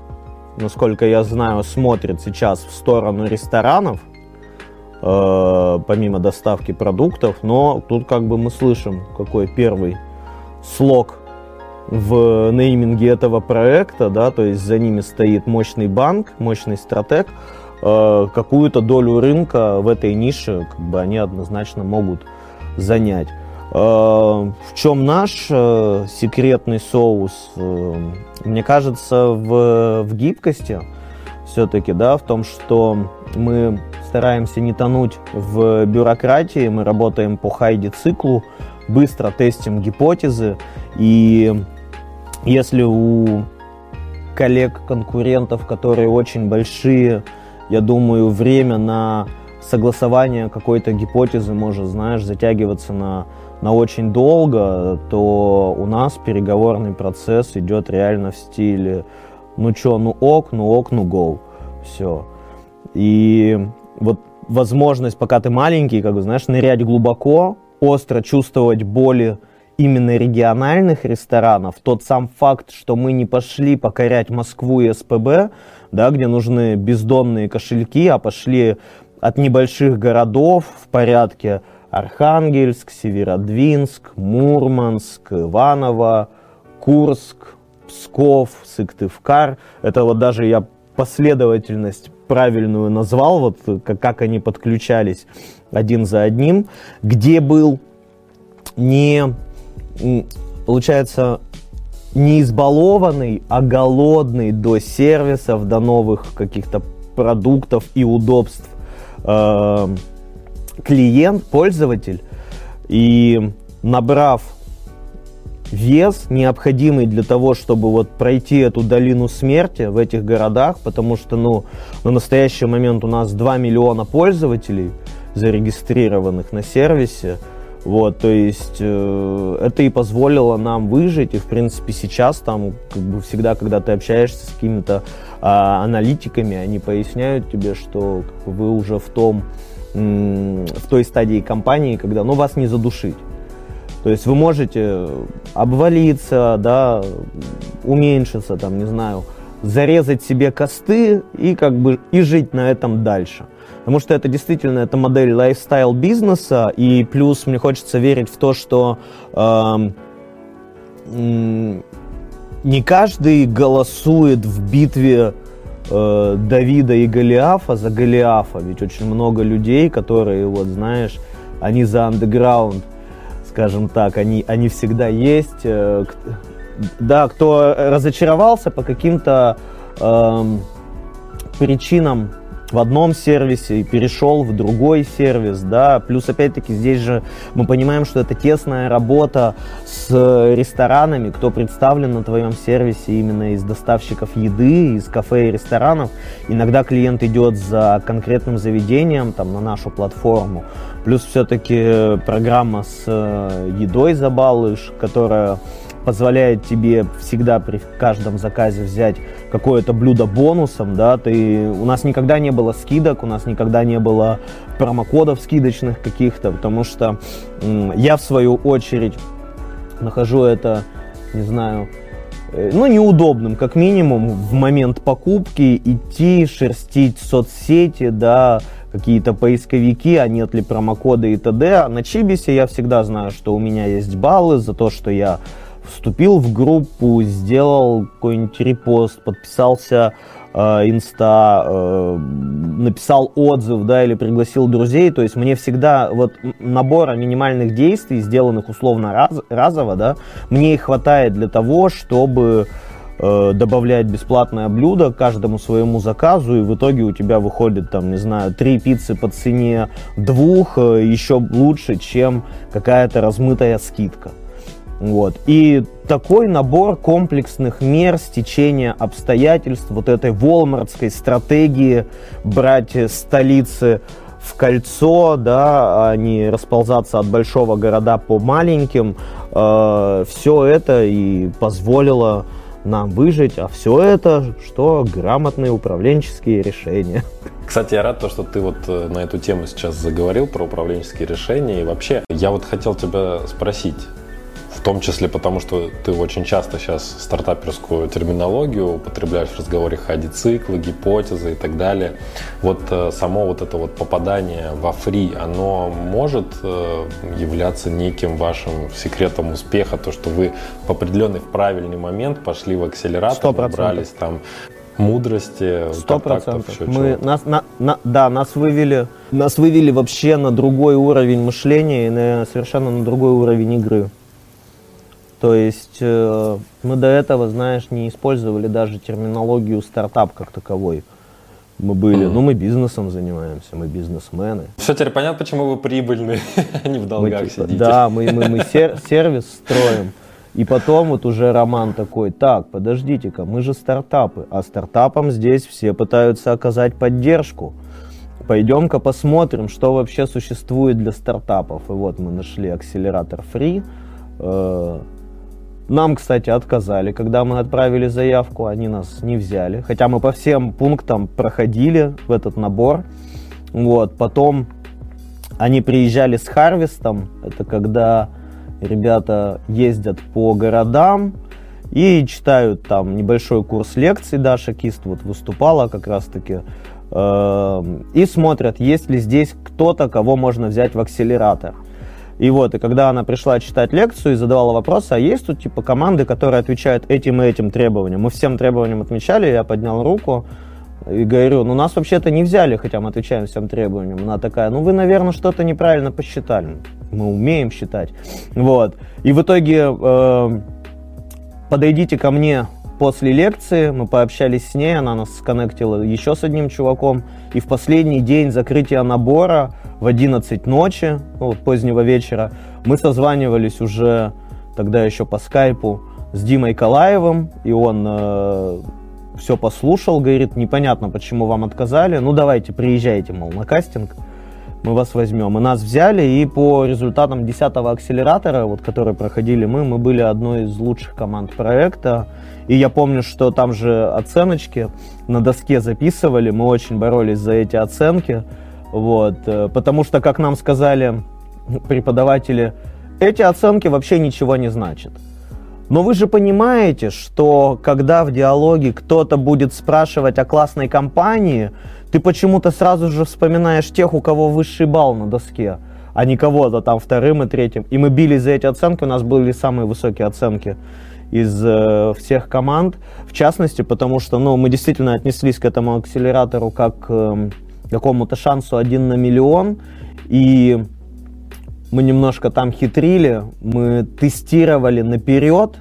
насколько я знаю, смотрит сейчас в сторону ресторанов, э, помимо доставки продуктов, но тут как бы мы слышим, какой первый слог в нейминге этого проекта, да, то есть за ними стоит мощный банк, мощный стратег, э, какую-то долю рынка в этой нише как бы они однозначно могут занять. Э, в чем наш э, секретный соус? Э, мне кажется, в, в гибкости все-таки, да, в том, что мы стараемся не тонуть в бюрократии, мы работаем по хайди-циклу, быстро тестим гипотезы, и если у коллег-конкурентов, которые очень большие, я думаю, время на согласование какой-то гипотезы может, знаешь, затягиваться на на очень долго, то у нас переговорный процесс идет реально в стиле ну чё, ну ок, ну ок, ну гоу. Все. И вот возможность, пока ты маленький, как бы, знаешь, нырять глубоко, остро чувствовать боли именно региональных ресторанов, тот сам факт, что мы не пошли покорять Москву и СПБ, да, где нужны бездонные кошельки, а пошли от небольших городов в порядке Архангельск, Северодвинск, Мурманск, Иваново, Курск, Псков, Сыктывкар. Это вот даже я последовательность правильную назвал, вот как, как они подключались один за одним, где был не, получается, не избалованный, а голодный до сервисов, до новых каких-то продуктов и удобств э, клиент, пользователь, и набрав вес, необходимый для того, чтобы вот пройти эту долину смерти в этих городах, потому что, ну, на настоящий момент у нас 2 миллиона пользователей зарегистрированных на сервисе, вот, то есть э, это и позволило нам выжить, и в принципе сейчас там как бы всегда, когда ты общаешься с какими-то э, аналитиками, они поясняют тебе, что как бы, вы уже в том в той стадии компании, когда ну, вас не задушить. То есть вы можете обвалиться, да, уменьшиться, там, не знаю, зарезать себе косты и как бы и жить на этом дальше. Потому что это действительно это модель лайфстайл бизнеса, и плюс мне хочется верить в то, что э, не каждый голосует в битве э, Давида и Голиафа за Голиафа. Ведь очень много людей, которые, вот знаешь, они за андеграунд, скажем так, они, они всегда есть. Э, да, кто разочаровался по каким-то э, причинам в одном сервисе и перешел в другой сервис, да, плюс опять-таки здесь же мы понимаем, что это тесная работа с ресторанами, кто представлен на твоем сервисе именно из доставщиков еды, из кафе и ресторанов. Иногда клиент идет за конкретным заведением, там, на нашу платформу, плюс все-таки программа с э, едой за балыш, которая позволяет тебе всегда при каждом заказе взять какое-то блюдо бонусом, да, ты, у нас никогда не было скидок, у нас никогда не было промокодов скидочных каких-то, потому что я в свою очередь нахожу это, не знаю, э, ну, неудобным, как минимум, в момент покупки идти, шерстить соцсети, да, какие-то поисковики, а нет ли промокода и т.д. На Чибисе я всегда знаю, что у меня есть баллы за то, что я вступил в группу, сделал какой-нибудь репост, подписался э, инста, э, написал отзыв, да, или пригласил друзей, то есть мне всегда вот набора минимальных действий, сделанных условно раз, разово, да, мне их хватает для того, чтобы э, добавлять бесплатное блюдо каждому своему заказу, и в итоге у тебя выходит, там, не знаю, три пиццы по цене двух, э, еще лучше, чем какая-то размытая скидка. Вот. И такой набор комплексных мер стечения обстоятельств, вот этой волмартской стратегии брать столицы в кольцо, да, а не расползаться от большого города по маленьким, э, все это и позволило нам выжить, а все это, что грамотные управленческие решения. Кстати, я рад, то, что ты вот э, на эту тему сейчас заговорил про управленческие решения. И вообще, я вот хотел тебя спросить, в том числе потому, что ты очень часто сейчас стартаперскую терминологию употребляешь в разговоре ходи-циклы, гипотезы и так далее. Вот э, само вот это вот попадание во фри, оно может э, являться неким вашим секретом успеха, то, что вы в определенный в правильный момент пошли в акселератор, набрались там мудрости, Сто процентов. Мы нас, на, на, да, нас вывели, нас вывели вообще на другой уровень мышления и на совершенно на другой уровень игры. То есть э, мы до этого, знаешь, не использовали даже терминологию стартап как таковой. Мы были, mm. ну мы бизнесом занимаемся, мы бизнесмены. Все теперь понятно, почему вы прибыльные, а не в долгах мы, типа, сидите. Да, мы, мы, мы сер, сервис строим. И потом вот уже Роман такой, так, подождите-ка, мы же стартапы, а стартапам здесь все пытаются оказать поддержку. Пойдем-ка посмотрим, что вообще существует для стартапов. И вот мы нашли акселератор Free, э, нам, кстати, отказали, когда мы отправили заявку, они нас не взяли, хотя мы по всем пунктам проходили в этот набор. Вот, потом они приезжали с Харвестом, это когда ребята ездят по городам и читают там небольшой курс лекций, Даша Кист вот выступала как раз-таки, э, и смотрят, есть ли здесь кто-то, кого можно взять в акселератор. И вот, и когда она пришла читать лекцию и задавала вопросы, а есть тут типа команды, которые отвечают этим и этим требованиям? Мы всем требованиям отмечали, я поднял руку и говорю, ну нас вообще-то не взяли, хотя мы отвечаем всем требованиям. Она такая, ну вы, наверное, что-то неправильно посчитали. Мы умеем считать. Вот. И в итоге э, подойдите ко мне после лекции, мы пообщались с ней, она нас сконнектила еще с одним чуваком. И в последний день закрытия набора в 11 ночи, ну, позднего вечера, мы созванивались уже тогда еще по скайпу с Димой Калаевым, и он э, все послушал, говорит, непонятно, почему вам отказали, ну давайте, приезжайте, мол, на кастинг, мы вас возьмем. И нас взяли, и по результатам 10-го акселератора, вот, который проходили мы, мы были одной из лучших команд проекта, и я помню, что там же оценочки на доске записывали, мы очень боролись за эти оценки, вот, э, потому что, как нам сказали преподаватели, эти оценки вообще ничего не значат. Но вы же понимаете, что когда в диалоге кто-то будет спрашивать о классной компании, ты почему-то сразу же вспоминаешь тех, у кого высший балл на доске, а не кого-то там вторым и третьим. И мы бились за эти оценки, у нас были самые высокие оценки из э, всех команд, в частности, потому что ну, мы действительно отнеслись к этому акселератору как э, какому-то шансу один на миллион. И мы немножко там хитрили, мы тестировали наперед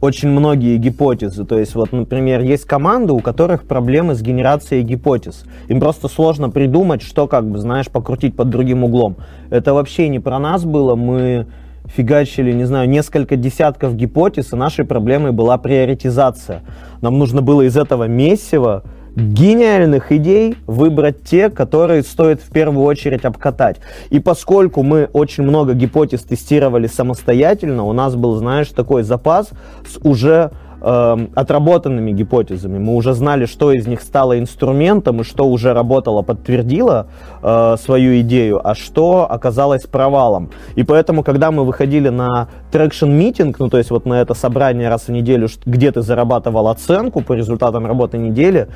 очень многие гипотезы. То есть, вот, например, есть команды, у которых проблемы с генерацией гипотез. Им просто сложно придумать, что, как бы, знаешь, покрутить под другим углом. Это вообще не про нас было. Мы фигачили, не знаю, несколько десятков гипотез, и нашей проблемой была приоритизация. Нам нужно было из этого месива гениальных идей выбрать те, которые стоит в первую очередь обкатать. И поскольку мы очень много гипотез тестировали самостоятельно, у нас был, знаешь, такой запас с уже э, отработанными гипотезами. Мы уже знали, что из них стало инструментом и что уже работало, подтвердило э, свою идею, а что оказалось провалом. И поэтому, когда мы выходили на traction meeting, ну то есть вот на это собрание раз в неделю, где ты зарабатывал оценку по результатам работы недели,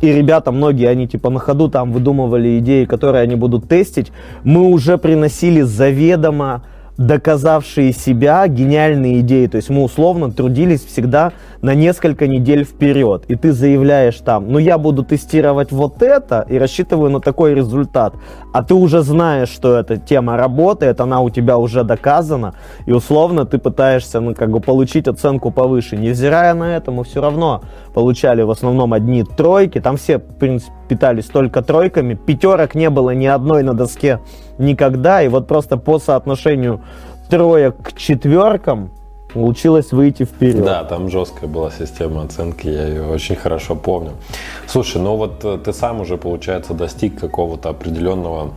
и ребята, многие, они типа на ходу там выдумывали идеи, которые они будут тестить, мы уже приносили заведомо доказавшие себя гениальные идеи. То есть мы условно трудились всегда на несколько недель вперед. И ты заявляешь там, ну я буду тестировать вот это и рассчитываю на такой результат. А ты уже знаешь, что эта тема работает, она у тебя уже доказана. И условно ты пытаешься, ну как бы получить оценку повыше. Невзирая на это, мы все равно получали в основном одни тройки. Там все, в принципе, питались только тройками. Пятерок не было ни одной на доске никогда. И вот просто по соотношению троек к четверкам получилось выйти вперед. Да, там жесткая была система оценки, я ее очень хорошо помню. Слушай, ну вот э, ты сам уже, получается, достиг какого-то определенного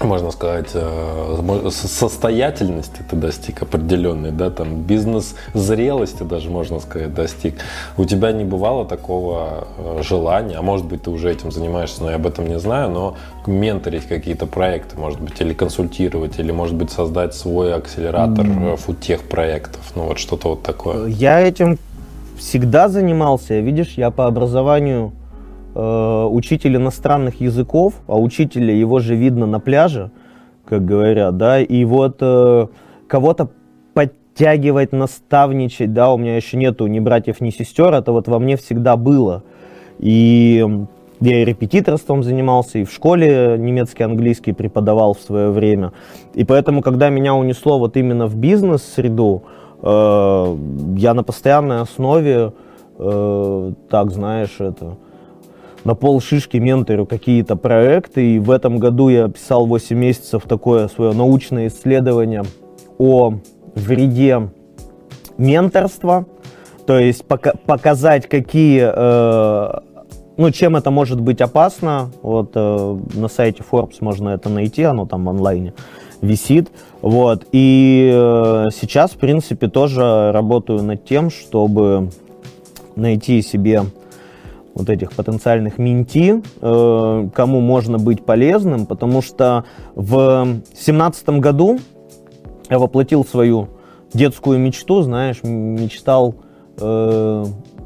можно сказать, э, состоятельности ты достиг определенной, да, там бизнес-зрелости даже, можно сказать, достиг. У тебя не бывало такого э, желания, а может быть, ты уже этим занимаешься, но я об этом не знаю, но менторить какие-то проекты, может быть, или консультировать, или, может быть, создать свой акселератор mm. футех проектов, ну вот что-то вот такое. Я этим всегда занимался, видишь, я по образованию э, учитель иностранных языков, а учителя его же видно на пляже, как говорят, да, и вот э, кого-то подтягивать, наставничать, да, у меня еще нету ни братьев, ни сестер, это вот во мне всегда было. И я и репетиторством занимался, и в школе немецкий, английский преподавал в свое время. И поэтому, когда меня унесло вот именно в бизнес-среду, э, я на постоянной основе, э, так знаешь, это, на пол шишки менторю какие-то проекты. И в этом году я писал 8 месяцев такое свое научное исследование о вреде менторства. То есть пока, показать, какие, э, ну, чем это может быть опасно. Вот э, на сайте Forbes можно это найти, оно там в онлайне висит. Вот. И э, сейчас, в принципе, тоже работаю над тем, чтобы найти себе вот этих потенциальных менти, э, кому можно быть полезным, потому что в семнадцатом году я воплотил свою детскую мечту, знаешь, мечтал э,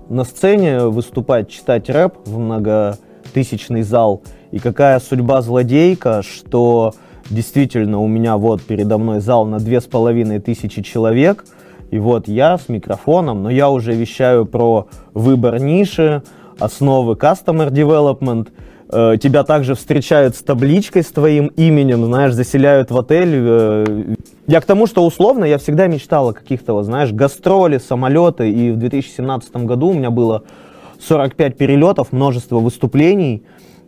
на сцене выступать, читать рэп в многотысячный зал. И какая судьба злодейка, что действительно у меня вот передо мной зал на две с половиной тысячи человек, и вот я с микрофоном, но я уже вещаю про выбор ниши, основы Customer Development, э, тебя также встречают с табличкой с твоим именем, знаешь, заселяют в отель. Э, я к тому, что условно я всегда мечтал о каких-то, знаешь, гастроли, самолеты, и в 2017 году у меня было 45 перелетов, множество выступлений.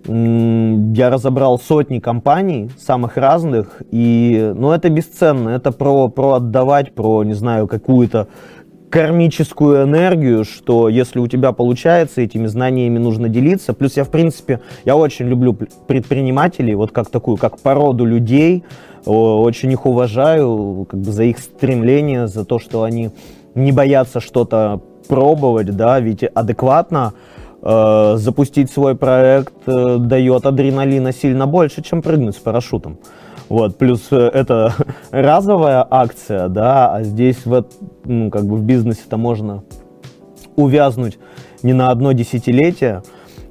Я разобрал сотни компаний, самых разных, и, ну, это бесценно, это про, про отдавать, про, не знаю, какую-то кармическую энергию, что если у тебя получается, этими знаниями нужно делиться. Плюс я, в принципе, я очень люблю предпринимателей, вот как такую, как породу людей, очень их уважаю, как бы за их стремление, за то, что они не боятся что-то пробовать, да, ведь адекватно э, запустить свой проект э, дает адреналина сильно больше, чем прыгнуть с парашютом. Вот, плюс э, это разовая акция, да, а здесь в, ну, как бы в бизнесе-то можно увязнуть не на одно десятилетие.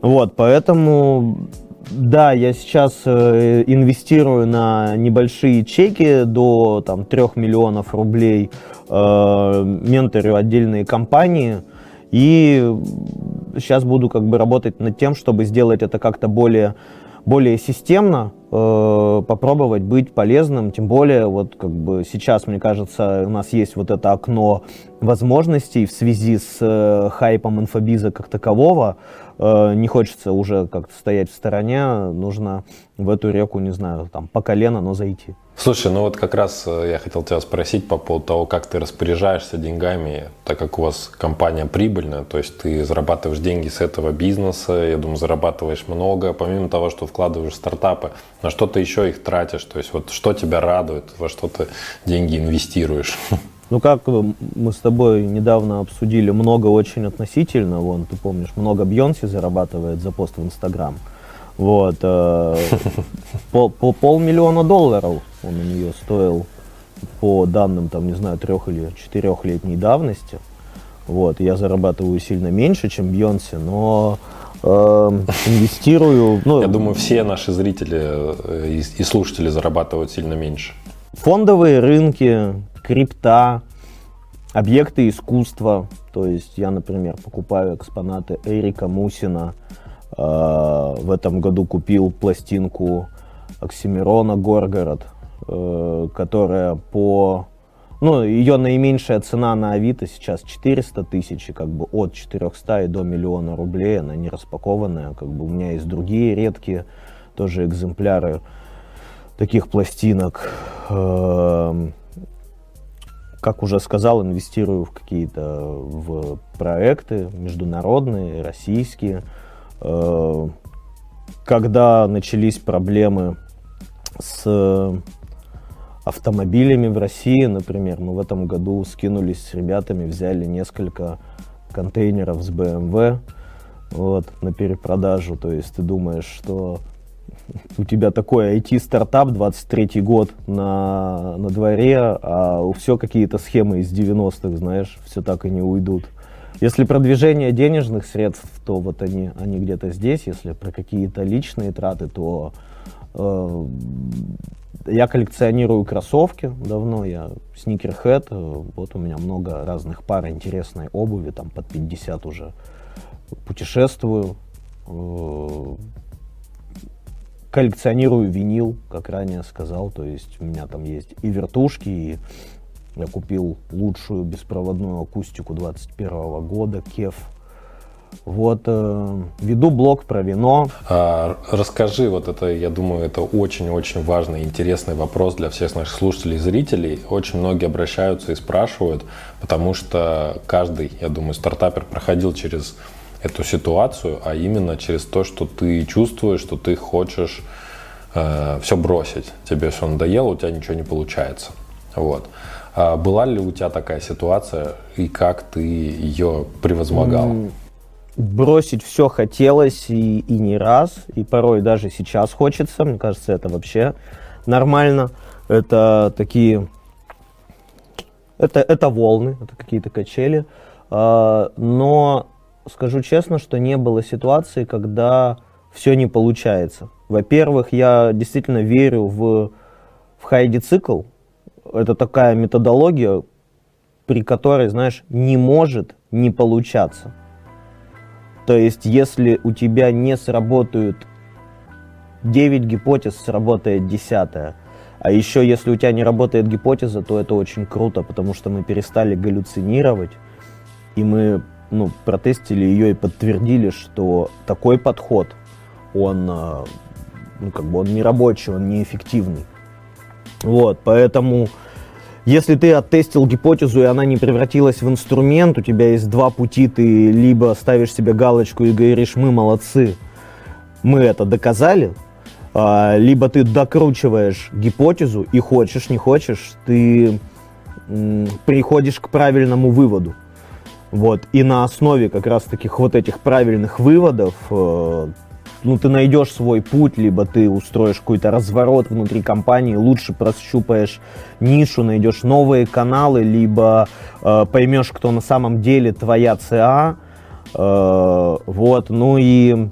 Вот, поэтому, да, я сейчас э, инвестирую на небольшие чеки до там, 3 миллионов рублей, э, менторю отдельные компании, и сейчас буду как бы работать над тем, чтобы сделать это как-то более более системно, попробовать быть полезным, тем более вот как бы сейчас, мне кажется, у нас есть вот это окно возможностей в связи с э, хайпом инфобиза как такового, э, не хочется уже как-то стоять в стороне, нужно в эту реку, не знаю, там по колено, но зайти. Слушай, ну вот как раз э, я хотел тебя спросить по поводу того, как ты распоряжаешься деньгами, так как у вас компания прибыльная, то есть ты зарабатываешь деньги с этого бизнеса, я думаю, зарабатываешь много, помимо того, что вкладываешь в стартапы, на что ты еще их тратишь, то есть вот что тебя радует, во что ты деньги инвестируешь? Ну, как мы с тобой недавно обсудили, много очень относительно. Вон, ты помнишь, много Бьонси зарабатывает за пост в Инстаграм. Вот. Э, по, по полмиллиона долларов он у нее стоил по данным, там, не знаю, трех или четырехлетней давности. Вот. Я зарабатываю сильно меньше, чем Бьонси, но э, инвестирую. Ну, Я думаю, все наши зрители э, и, и слушатели зарабатывают сильно меньше. Фондовые рынки, крипта, объекты искусства. То есть я, например, покупаю экспонаты Эрика Мусина. Э, в этом году купил пластинку Оксимирона «Горгород», э, которая по... Ну, ее наименьшая цена на Авито сейчас 400 тысяч, как бы от 400 и до миллиона рублей, она не распакованная. Как бы у меня есть другие редкие тоже экземпляры таких пластинок. Как уже сказал, инвестирую в какие-то в проекты международные, российские. Э, когда начались проблемы с автомобилями в России, например, мы в этом году скинулись с ребятами, взяли несколько контейнеров с BMW вот, на перепродажу. То есть ты думаешь, что у тебя такой IT-стартап, 23 год на, на дворе, а все какие-то схемы из 90-х, знаешь, все так и не уйдут. Если продвижение денежных средств, то вот они, они где-то здесь. Если про какие-то личные траты, то э, я коллекционирую кроссовки давно, я сникерхед, вот у меня много разных пар интересной обуви, там под 50 уже путешествую, э, коллекционирую винил, как ранее сказал, то есть у меня там есть и вертушки, и я купил лучшую беспроводную акустику 21 года, Кеф. Вот, э, веду блог про вино. А, расскажи, вот это, я думаю, это очень-очень важный, интересный вопрос для всех наших слушателей и зрителей. Очень многие обращаются и спрашивают, потому что каждый, я думаю, стартапер проходил через эту ситуацию, а именно через то, что ты чувствуешь, что ты хочешь э, все бросить. Тебе все надоело, у тебя ничего не получается. Вот. А была ли у тебя такая ситуация и как ты ее превозмогал? Бросить все хотелось и, и не раз, и порой даже сейчас хочется. Мне кажется, это вообще нормально. Это такие... Это, это волны, это какие-то качели. А, но скажу честно, что не было ситуации, когда все не получается. Во-первых, я действительно верю в, в хайди-цикл. Это такая методология, при которой, знаешь, не может не получаться. То есть, если у тебя не сработают 9 гипотез, сработает 10. А еще, если у тебя не работает гипотеза, то это очень круто, потому что мы перестали галлюцинировать, и мы ну, протестили ее и подтвердили, что такой подход, он, э, ну, как бы он не рабочий, он неэффективный. Вот, поэтому, если ты оттестил гипотезу, и она не превратилась в инструмент, у тебя есть два пути, ты либо ставишь себе галочку и говоришь, мы молодцы, мы это доказали, а, либо ты докручиваешь гипотезу и хочешь, не хочешь, ты приходишь к правильному выводу. Вот. И на основе как раз таких вот этих правильных выводов э, ну, ты найдешь свой путь, либо ты устроишь какой-то разворот внутри компании, лучше прощупаешь нишу, найдешь новые каналы, либо э, поймешь, кто на самом деле твоя ЦА. Э, вот. Ну и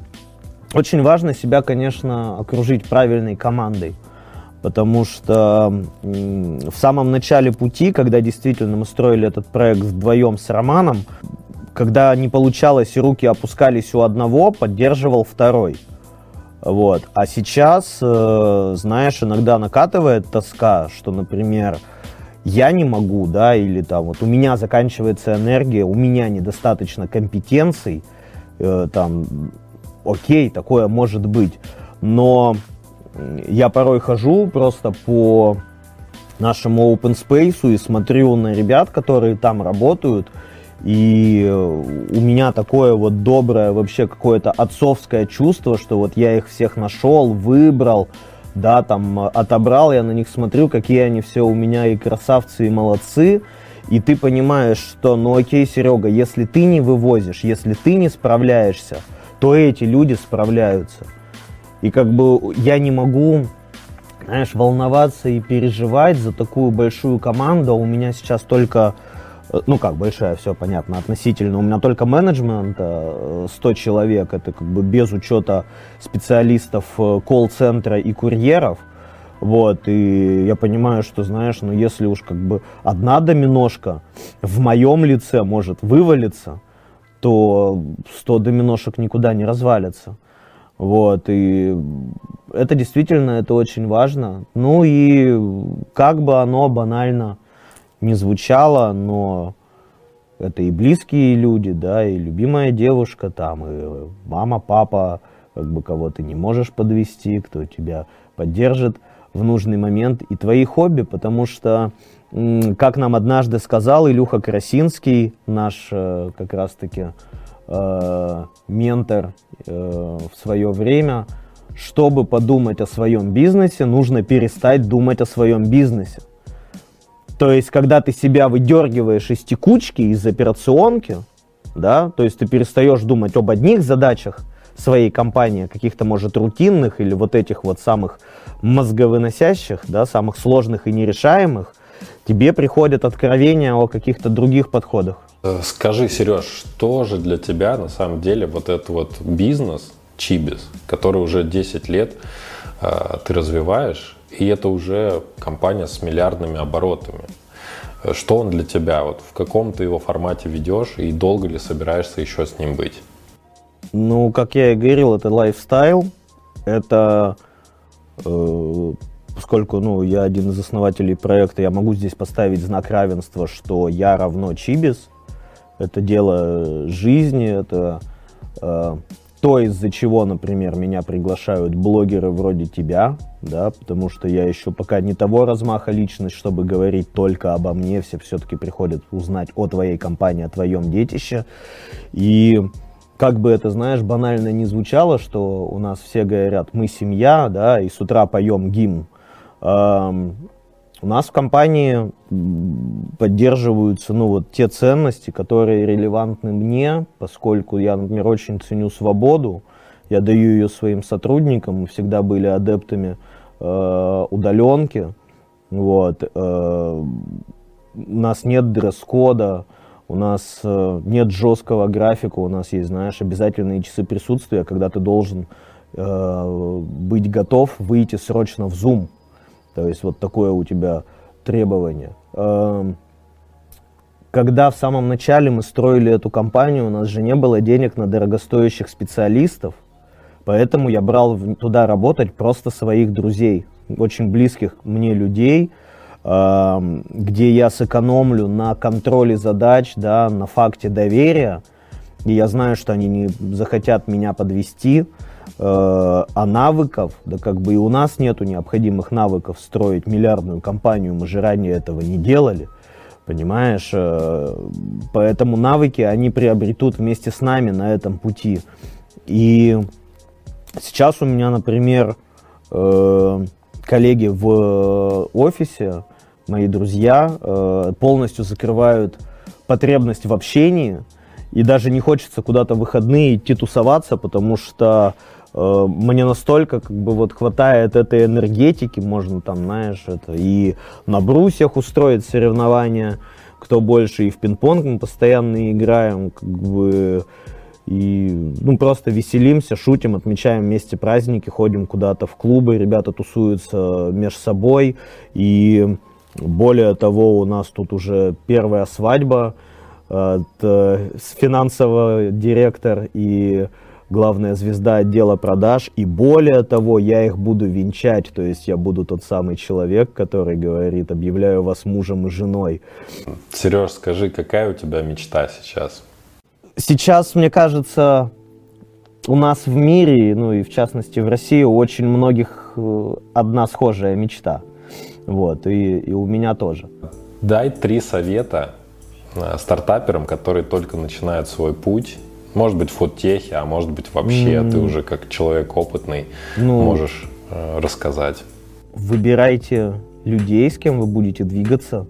очень важно себя, конечно, окружить правильной командой потому что в самом начале пути, когда действительно мы строили этот проект вдвоем с Романом, когда не получалось и руки опускались у одного, поддерживал второй. Вот. А сейчас, э, знаешь, иногда накатывает тоска, что, например, я не могу, да, или там вот у меня заканчивается энергия, у меня недостаточно компетенций, э, там, окей, такое может быть, но я порой хожу просто по нашему open space и смотрю на ребят, которые там работают, и у меня такое вот доброе вообще какое-то отцовское чувство, что вот я их всех нашел, выбрал, да, там отобрал, я на них смотрю, какие они все у меня и красавцы, и молодцы, и ты понимаешь, что, ну окей, Серега, если ты не вывозишь, если ты не справляешься, то эти люди справляются. И как бы я не могу, знаешь, волноваться и переживать за такую большую команду, у меня сейчас только Э, ну как, большая, все понятно, относительно. У меня только менеджмент 100 э, человек, это как бы без учета специалистов э, колл-центра и курьеров. Вот, и я понимаю, что, знаешь, ну если уж как бы одна доминошка в моем лице может вывалиться, то 100 доминошек никуда не развалится. Вот, и это действительно, это очень важно. Ну и как бы оно банально не звучало, но это и близкие люди, да, и любимая девушка там, и мама, папа, как бы кого ты не можешь подвести, кто тебя поддержит в нужный момент, и твои хобби, потому что, как нам однажды сказал Илюха Красинский, наш э, как раз-таки э, ментор э, в свое время, чтобы подумать о своем бизнесе, нужно перестать думать о своем бизнесе. То есть, когда ты себя выдергиваешь из текучки, из операционки, да, то есть ты перестаешь думать об одних задачах своей компании, каких-то, может, рутинных или вот этих вот самых мозговыносящих, да, самых сложных и нерешаемых, тебе приходят откровения о каких-то других подходах. Э, скажи, Сереж, что же для тебя на самом деле вот этот вот бизнес, Чибис, который уже 10 лет э, ты развиваешь, и это уже компания с миллиардными оборотами. Что он для тебя? Вот в каком ты его формате ведешь и долго ли собираешься еще с ним быть? Ну, как я и говорил, это лайфстайл. Это э, поскольку ну, я один из основателей проекта, я могу здесь поставить знак равенства, что я равно Чибис. Это дело жизни, это э, то, из-за чего, например, меня приглашают блогеры вроде тебя, да, потому что я еще пока не того размаха личность, чтобы говорить только обо мне, все все-таки приходят узнать о твоей компании, о твоем детище. И как бы это, знаешь, банально не звучало, что у нас все говорят, мы семья, да, и с утра поем гимн. У нас в компании поддерживаются ну, вот те ценности, которые релевантны мне, поскольку я, например, очень ценю свободу, я даю ее своим сотрудникам, мы всегда были адептами э, удаленки. Вот, э, у нас нет дресс-кода, у нас э, нет жесткого графика, у нас есть, знаешь, обязательные часы присутствия, когда ты должен э, быть готов выйти срочно в Zoom то есть вот такое у тебя требование. Эм, когда в самом начале мы строили эту компанию, у нас же не было денег на дорогостоящих специалистов, поэтому я брал туда работать просто своих друзей, очень близких мне людей, эм, где я сэкономлю на контроле задач, да, на факте доверия, и я знаю, что они не захотят меня подвести, а навыков, да как бы и у нас нету необходимых навыков строить миллиардную компанию, мы же ранее этого не делали, понимаешь? Э, поэтому навыки они приобретут вместе с нами на этом пути. И сейчас у меня, например, э, коллеги в офисе, мои друзья, полностью закрывают потребность в общении, и даже не хочется куда-то в выходные идти тусоваться, потому что Э, мне настолько как бы вот хватает этой энергетики, можно там, знаешь, это и на брусьях устроить соревнования, кто больше, и в пинг-понг мы постоянно играем, как бы, и ну, просто веселимся, шутим, отмечаем вместе праздники, ходим куда-то в клубы, ребята тусуются между собой, и более того, у нас тут уже первая свадьба, от, э, финансового директор и главная звезда отдела продаж, и более того, я их буду венчать, то есть я буду тот самый человек, который говорит, объявляю вас мужем и женой. Сереж, скажи, какая у тебя мечта сейчас? Сейчас, мне кажется, у нас в мире, ну и в частности в России, у очень многих э, одна схожая мечта. Вот, и, и у меня тоже. Дай три совета э, стартаперам, которые только начинают свой путь может быть, в фудтехе, а может быть, вообще mm. ты уже как человек опытный ну, можешь э, рассказать. Выбирайте людей, с кем вы будете двигаться.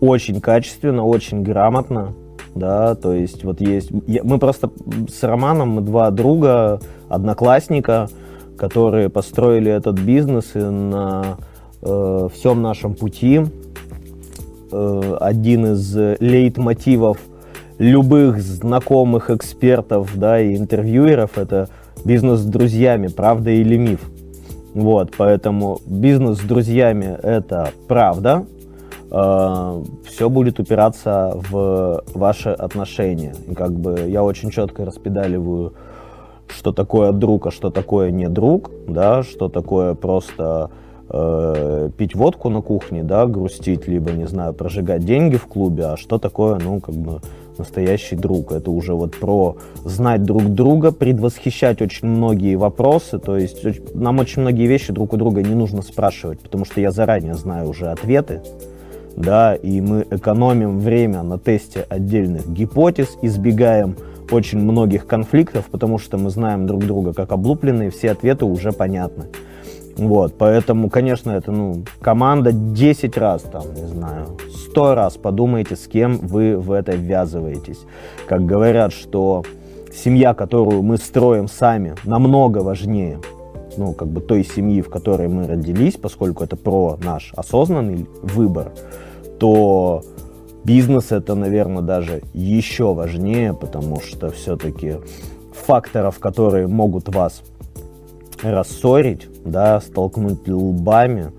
Очень качественно, очень грамотно. Да, то есть вот есть... Мы просто с Романом, мы два друга, одноклассника, которые построили этот бизнес и на э, всем нашем пути э, один из лейтмотивов – любых знакомых экспертов, да, и интервьюеров, это бизнес с друзьями, правда или миф. Вот, поэтому бизнес с друзьями это правда, э, все будет упираться в ваши отношения. И как бы я очень четко распедаливаю, что такое друг, а что такое не друг, да, что такое просто э, пить водку на кухне, да, грустить, либо, не знаю, прожигать деньги в клубе, а что такое, ну, как бы настоящий друг. Это уже вот про знать друг друга, предвосхищать очень многие вопросы. То есть нам очень многие вещи друг у друга не нужно спрашивать, потому что я заранее знаю уже ответы. Да, и мы экономим время на тесте отдельных гипотез, избегаем очень многих конфликтов, потому что мы знаем друг друга как облупленные, все ответы уже понятны. Вот, поэтому, конечно, это, ну, команда 10 раз, там, не знаю, 100 раз подумайте, с кем вы в это ввязываетесь. Как говорят, что семья, которую мы строим сами, намного важнее, ну, как бы той семьи, в которой мы родились, поскольку это про наш осознанный выбор, то бизнес это, наверное, даже еще важнее, потому что все-таки факторов, которые могут вас рассорить, да, столкнуть лбами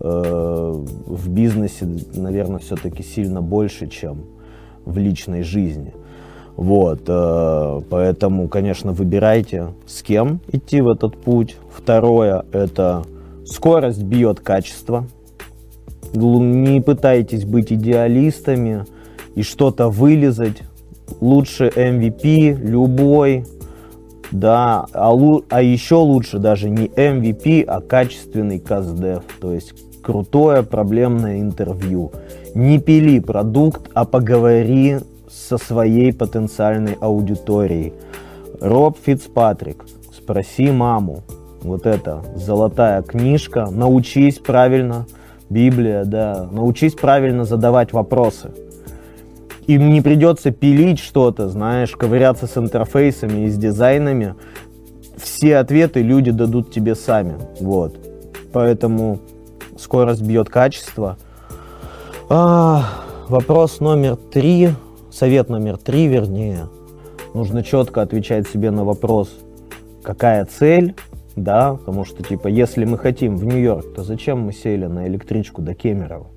э, в бизнесе, наверное, все-таки сильно больше, чем в личной жизни. Вот, э, поэтому, конечно, выбирайте, с кем идти в этот путь. Второе, это скорость бьет качество. Не пытайтесь быть идеалистами и что-то вылезать. Лучше MVP любой, да, а, а еще лучше даже не MVP, а качественный каздев, то есть крутое проблемное интервью. Не пили продукт, а поговори со своей потенциальной аудиторией. Роб Фицпатрик, спроси маму. Вот это золотая книжка. Научись правильно, Библия, да. Научись правильно задавать вопросы им не придется пилить что-то, знаешь, ковыряться с интерфейсами и с дизайнами. Все ответы люди дадут тебе сами. Вот. Поэтому скорость бьет качество. А, вопрос номер три, совет номер три, вернее. Нужно четко отвечать себе на вопрос, какая цель, да, потому что, типа, если мы хотим в Нью-Йорк, то зачем мы сели на электричку до Кемерово?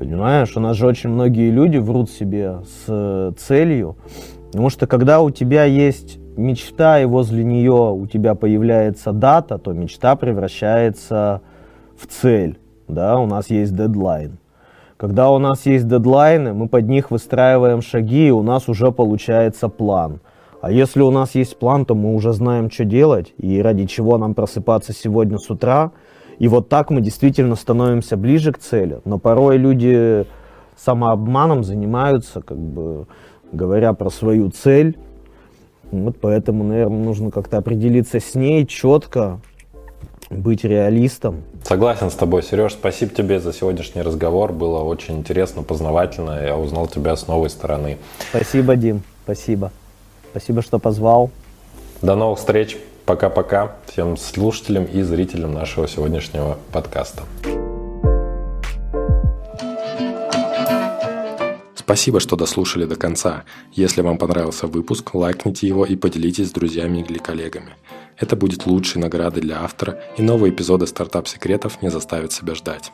Понимаешь, у нас же очень многие люди врут себе с э, целью, потому что когда у тебя есть мечта, и возле нее у тебя появляется дата, то мечта превращается в цель. Да, у нас есть дедлайн. Когда у нас есть дедлайны, мы под них выстраиваем шаги, и у нас уже получается план. А если у нас есть план, то мы уже знаем, что делать и ради чего нам просыпаться сегодня с утра – и вот так мы действительно становимся ближе к цели. Но порой люди самообманом занимаются, как бы говоря про свою цель. Вот поэтому, наверное, нужно как-то определиться с ней четко, быть реалистом. Согласен с тобой, Сереж. Спасибо тебе за сегодняшний разговор. Было очень интересно, познавательно. Я узнал тебя с новой стороны. Спасибо, Дим. Спасибо. Спасибо, что позвал. До новых встреч. Пока-пока всем слушателям и зрителям нашего сегодняшнего подкаста. Спасибо, что дослушали до конца. Если вам понравился выпуск, лайкните его и поделитесь с друзьями или коллегами. Это будет лучшей наградой для автора, и новые эпизоды стартап-секретов не заставят себя ждать.